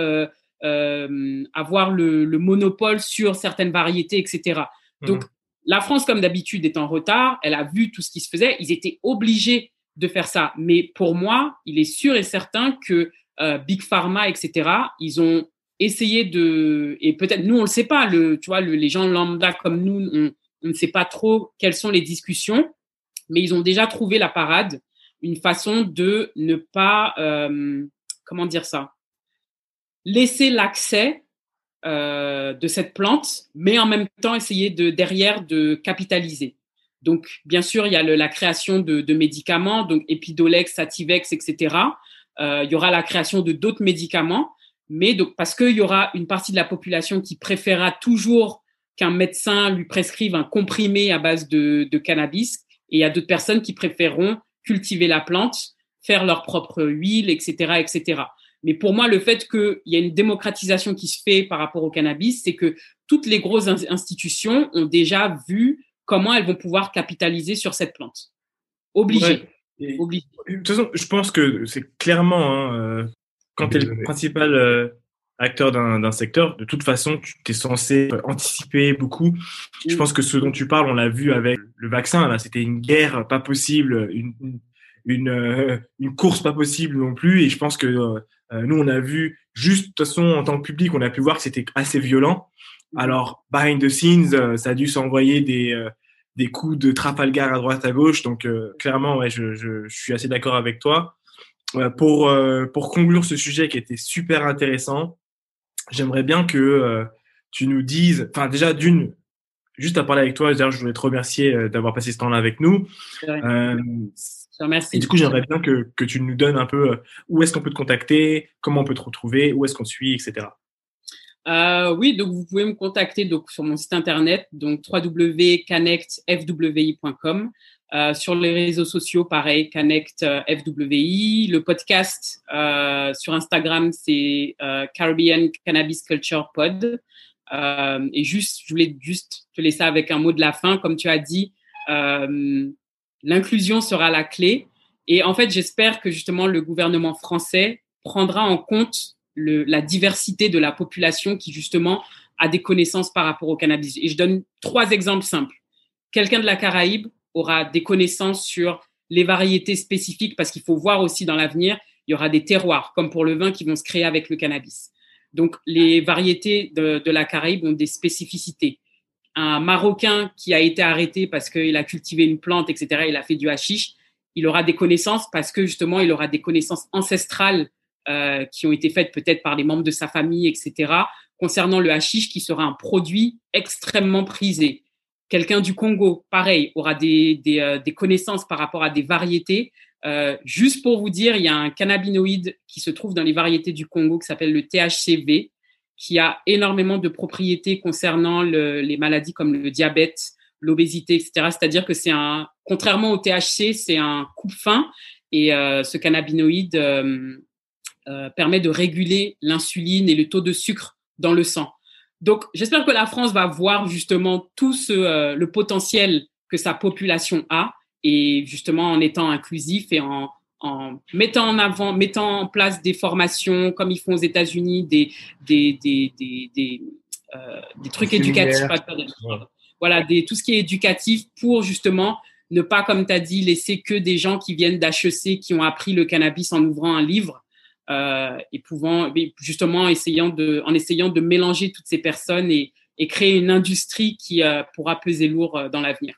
avoir le, le, monopole sur certaines variétés, etc. Donc, mhm. La France, comme d'habitude, est en retard. Elle a vu tout ce qui se faisait. Ils étaient obligés de faire ça. Mais pour moi, il est sûr et certain que euh, Big Pharma, etc., ils ont essayé de... Et peut-être, nous, on ne le sait pas. Le, tu vois, le, les gens lambda comme nous, on, on ne sait pas trop quelles sont les discussions. Mais ils ont déjà trouvé la parade, une façon de ne pas... Euh, comment dire ça? Laisser l'accès euh, de cette plante, mais en même temps essayer de derrière de capitaliser. Donc, bien sûr, il y a le, la création de, de, médicaments, donc Epidolex, Sativex, etc. Euh, il y aura la création de d'autres médicaments, mais donc, parce qu'il y aura une partie de la population qui préférera toujours qu'un médecin lui prescrive un comprimé à base de, de cannabis, et il y a d'autres personnes qui préféreront cultiver la plante, faire leur propre huile, etc., etc. Mais pour moi, le fait qu'il y a une démocratisation qui se fait par rapport au cannabis, c'est que toutes les grosses institutions ont déjà vu comment elles vont pouvoir capitaliser sur cette plante. Obligé. De toute façon, je pense que c'est clairement, hein, euh, quand tu es le principal euh, acteur d'un secteur, de toute façon, tu es censé anticiper beaucoup. Je pense que ce dont tu parles, on l'a vu avec le vaccin, là, c'était une guerre pas possible, une, une, euh, une, course pas possible non plus. Et je pense que nous, on a vu, juste de toute façon, en tant que public, on a pu voir que c'était assez violent. Alors, behind the scenes, ça a dû s'envoyer des, des coups de Trafalgar à droite à gauche. Donc euh, clairement, ouais, je, je, je, suis assez d'accord avec toi. Euh, pour euh, pour conclure ce sujet qui était super intéressant, j'aimerais bien que tu nous dises, enfin déjà d'une, juste à parler avec toi, je voulais te remercier d'avoir passé ce temps-là avec nous. Merci. Et du coup, j'aimerais bien que, que tu nous donnes un peu où est-ce qu'on peut te contacter, comment on peut te retrouver, où est-ce qu'on te suit, etc. Euh, oui, donc vous pouvez me contacter donc sur mon site internet, donc www.connectfwi.com. Euh, sur les réseaux sociaux, pareil, Connect euh, FWI. Le podcast euh, sur Instagram, c'est euh, Caribbean Cannabis Culture Pod. Euh, et juste, je voulais juste te laisser avec un mot de la fin, comme tu as dit, l'inclusion sera la clé. Et en fait, j'espère que justement le gouvernement français prendra en compte le, la diversité de la population qui justement a des connaissances par rapport au cannabis. Et je donne trois exemples simples. Quelqu'un de la Caraïbe aura des connaissances sur les variétés spécifiques parce qu'il faut voir aussi dans l'avenir, il y aura des terroirs, comme pour le vin, qui vont se créer avec le cannabis. Donc, les variétés de, de la Caraïbe ont des spécificités. Un Marocain qui a été arrêté parce qu'il a cultivé une plante, etc., il a fait du hashish, il aura des connaissances parce que justement, il aura des connaissances ancestrales euh, qui ont été faites peut-être par les membres de sa famille, etc., concernant le hashish qui sera un produit extrêmement prisé. Quelqu'un du Congo, pareil, aura des, euh, connaissances par rapport à des variétés. Euh, juste pour vous dire, il y a un cannabinoïde qui se trouve dans les variétés du Congo qui s'appelle le THCV, qui a énormément de propriétés concernant le, les maladies comme le diabète, l'obésité, etc. C'est-à-dire que c'est un, contrairement au THC, c'est un coupe-fin et euh, ce cannabinoïde euh, euh, permet de réguler l'insuline et le taux de sucre dans le sang. Donc, j'espère que la France va voir justement tout ce, le potentiel que sa population a et justement en étant inclusif et en, en mettant en avant, mettant en place des formations comme ils font aux États-Unis, des, des, des, des, des, euh, des trucs éducatifs. Voilà, des, tout ce qui est éducatif pour justement ne pas, comme tu as dit, laisser que des gens qui viennent d'HEC, qui ont appris le cannabis en ouvrant un livre, euh, et pouvant justement essayant de, en essayant de mélanger toutes ces personnes et, et créer une industrie qui euh, pourra peser lourd dans l'avenir.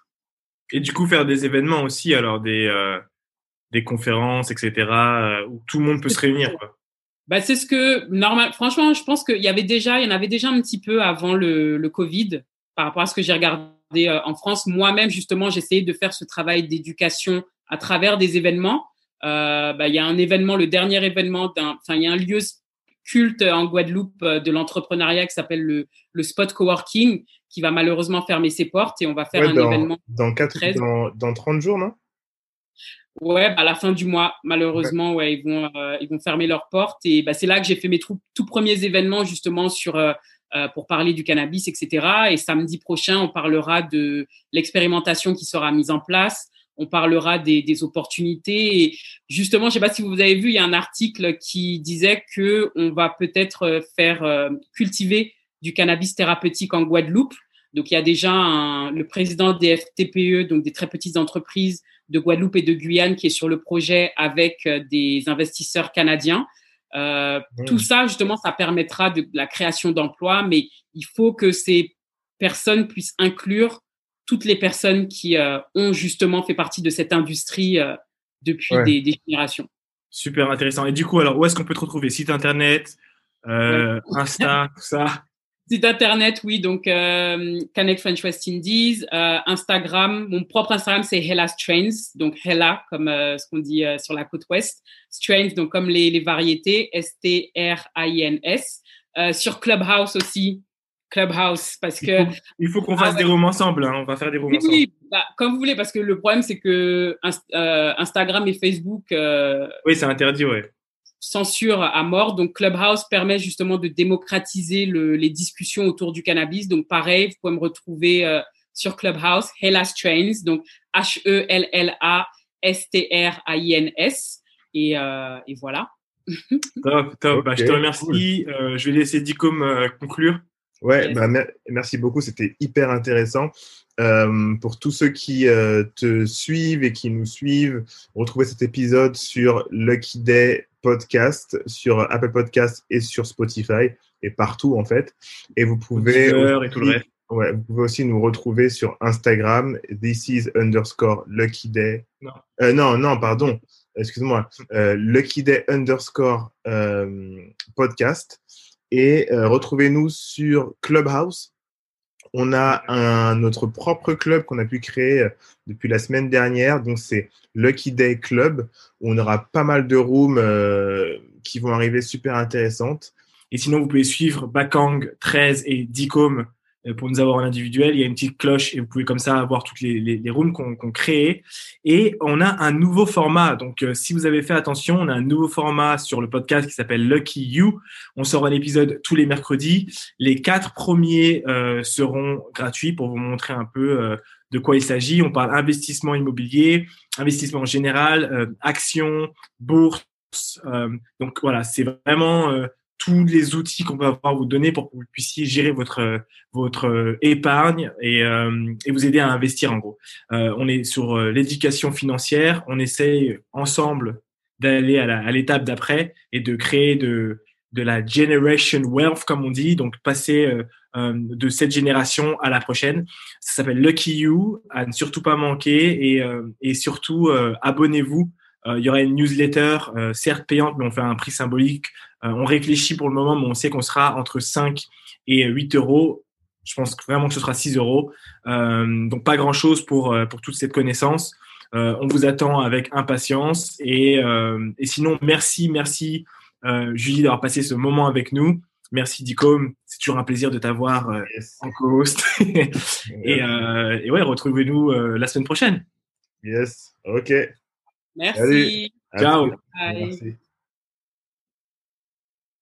Et du coup, faire des événements aussi, alors des, euh, des conférences, etc., euh, où tout le monde peut se réunir. Quoi. Bah, c'est ce que, normal, franchement, je pense qu'il y avait déjà, il y en avait déjà un petit peu avant le, le Covid, par rapport à ce que j'ai regardé en France. Moi-même, justement, j'essayais de faire ce travail d'éducation à travers des événements. Euh, bah, il y a un événement, le dernier événement d'un, enfin, il y a un lieu culte en Guadeloupe euh, de l'entrepreneuriat qui s'appelle le, le Spot Coworking, qui va malheureusement fermer ses portes et on va faire ouais, un dans, événement. Dans, 4, dans, dans 30 jours, non? Ouais, bah, à la fin du mois, malheureusement, ouais, ouais ils vont euh, ils vont fermer leurs portes et bah, c'est là que j'ai fait mes tout, tout premiers événements justement sur euh, pour parler du cannabis, etc. Et samedi prochain, on parlera de l'expérimentation qui sera mise en place, on parlera des, des, opportunités. Et justement, je sais pas si vous avez vu, il y a un article qui disait que on va peut-être faire euh, cultiver du cannabis thérapeutique en Guadeloupe. Donc, il y a déjà un, le président des FTPE, donc des très petites entreprises de Guadeloupe et de Guyane, qui est sur le projet avec euh, des investisseurs canadiens. Euh, mmh. Tout ça, justement, ça permettra de, de la création d'emplois, mais il faut que ces personnes puissent inclure toutes les personnes qui euh, ont justement fait partie de cette industrie euh, depuis ouais. des, des, générations. Super intéressant. Et du coup, alors, où est-ce qu'on peut te retrouver? Site internet, ouais. Insta, tout ça? Site internet, oui, donc euh, Connect French West Indies, euh, Instagram, mon propre Instagram c'est Hella Strains, donc Hella comme euh, ce qu'on dit euh, sur la côte ouest, Strains donc comme les, les variétés, S-T-R-A-I-N-S. Euh, sur Clubhouse aussi, Clubhouse parce que il faut, qu'on fasse ah, des romans ensemble, hein, on va faire des romans ensemble. Oui, bah, comme vous voulez parce que le problème c'est que Instagram et Facebook. oui, c'est interdit, ouais censure à mort. Donc Clubhouse permet justement de démocratiser le, les discussions autour du cannabis. Donc pareil, vous pouvez me retrouver euh, sur Clubhouse, Hella Strains, donc H-E-L-L-A-S-T-R-A-I-N-S. Et, euh, et voilà. top, top. Bah, je te remercie. Euh, je vais laisser Dicom euh, conclure. Ouais, bah, merci beaucoup. C'était hyper intéressant. Euh, pour tous ceux qui euh, te suivent et qui nous suivent, retrouvez cet épisode sur Lucky Day Podcast, sur Apple Podcast et sur Spotify et partout en fait. Et vous pouvez aussi, et tout le reste. Ouais, vous pouvez aussi nous retrouver sur Instagram, this is underscore Lucky Day. Non, euh, non, non, pardon. Excuse-moi. Euh, Lucky Day underscore euh, podcast. Et retrouvez-nous sur Clubhouse on a un, notre propre club qu'on a pu créer euh, depuis la semaine dernière. Donc, c'est Lucky Day Club, où on aura pas mal de rooms euh, qui vont arriver super intéressantes. Et sinon, vous pouvez suivre Bakang 13 et Dicom pour nous avoir en individuel. Il y a une petite cloche et vous pouvez comme ça avoir toutes les, les, les rooms qu'on qu crée. Et on a un nouveau format. Donc, euh, si vous avez fait attention, on a un nouveau format sur le podcast qui s'appelle Lucky You. On sort un épisode tous les mercredis. Les quatre premiers euh, seront gratuits pour vous montrer un peu euh, de quoi il s'agit. On parle investissement immobilier, investissement en général, euh, actions, bourse. donc voilà, c'est vraiment tous les outils qu'on peut avoir vous donner pour que vous puissiez gérer votre votre épargne et, euh, et vous aider à investir en gros. Euh, on est sur euh, l'éducation financière, on essaye ensemble d'aller à l'étape d'après et de créer de de la generation wealth comme on dit, donc passer euh, euh de cette génération à la prochaine. Ça s'appelle Lucky You, à ne surtout pas manquer et, et surtout abonnez-vous euh, il y aura une newsletter, euh, certes payante, mais on fait un prix symbolique. Euh, on réfléchit pour le moment, mais on sait qu'on sera entre 5 et 8 euros. Je pense vraiment que ce sera 6 euros. donc pas grand-chose pour, pour toute cette connaissance. on vous attend avec impatience. Et, et sinon, merci, merci Julie d'avoir passé ce moment avec nous. Merci Dicom, c'est toujours un plaisir de t'avoir en co-host. et, et, ouais, retrouvez-nous la semaine prochaine. Yes, ok. Merci. Ciao. Bye. Merci.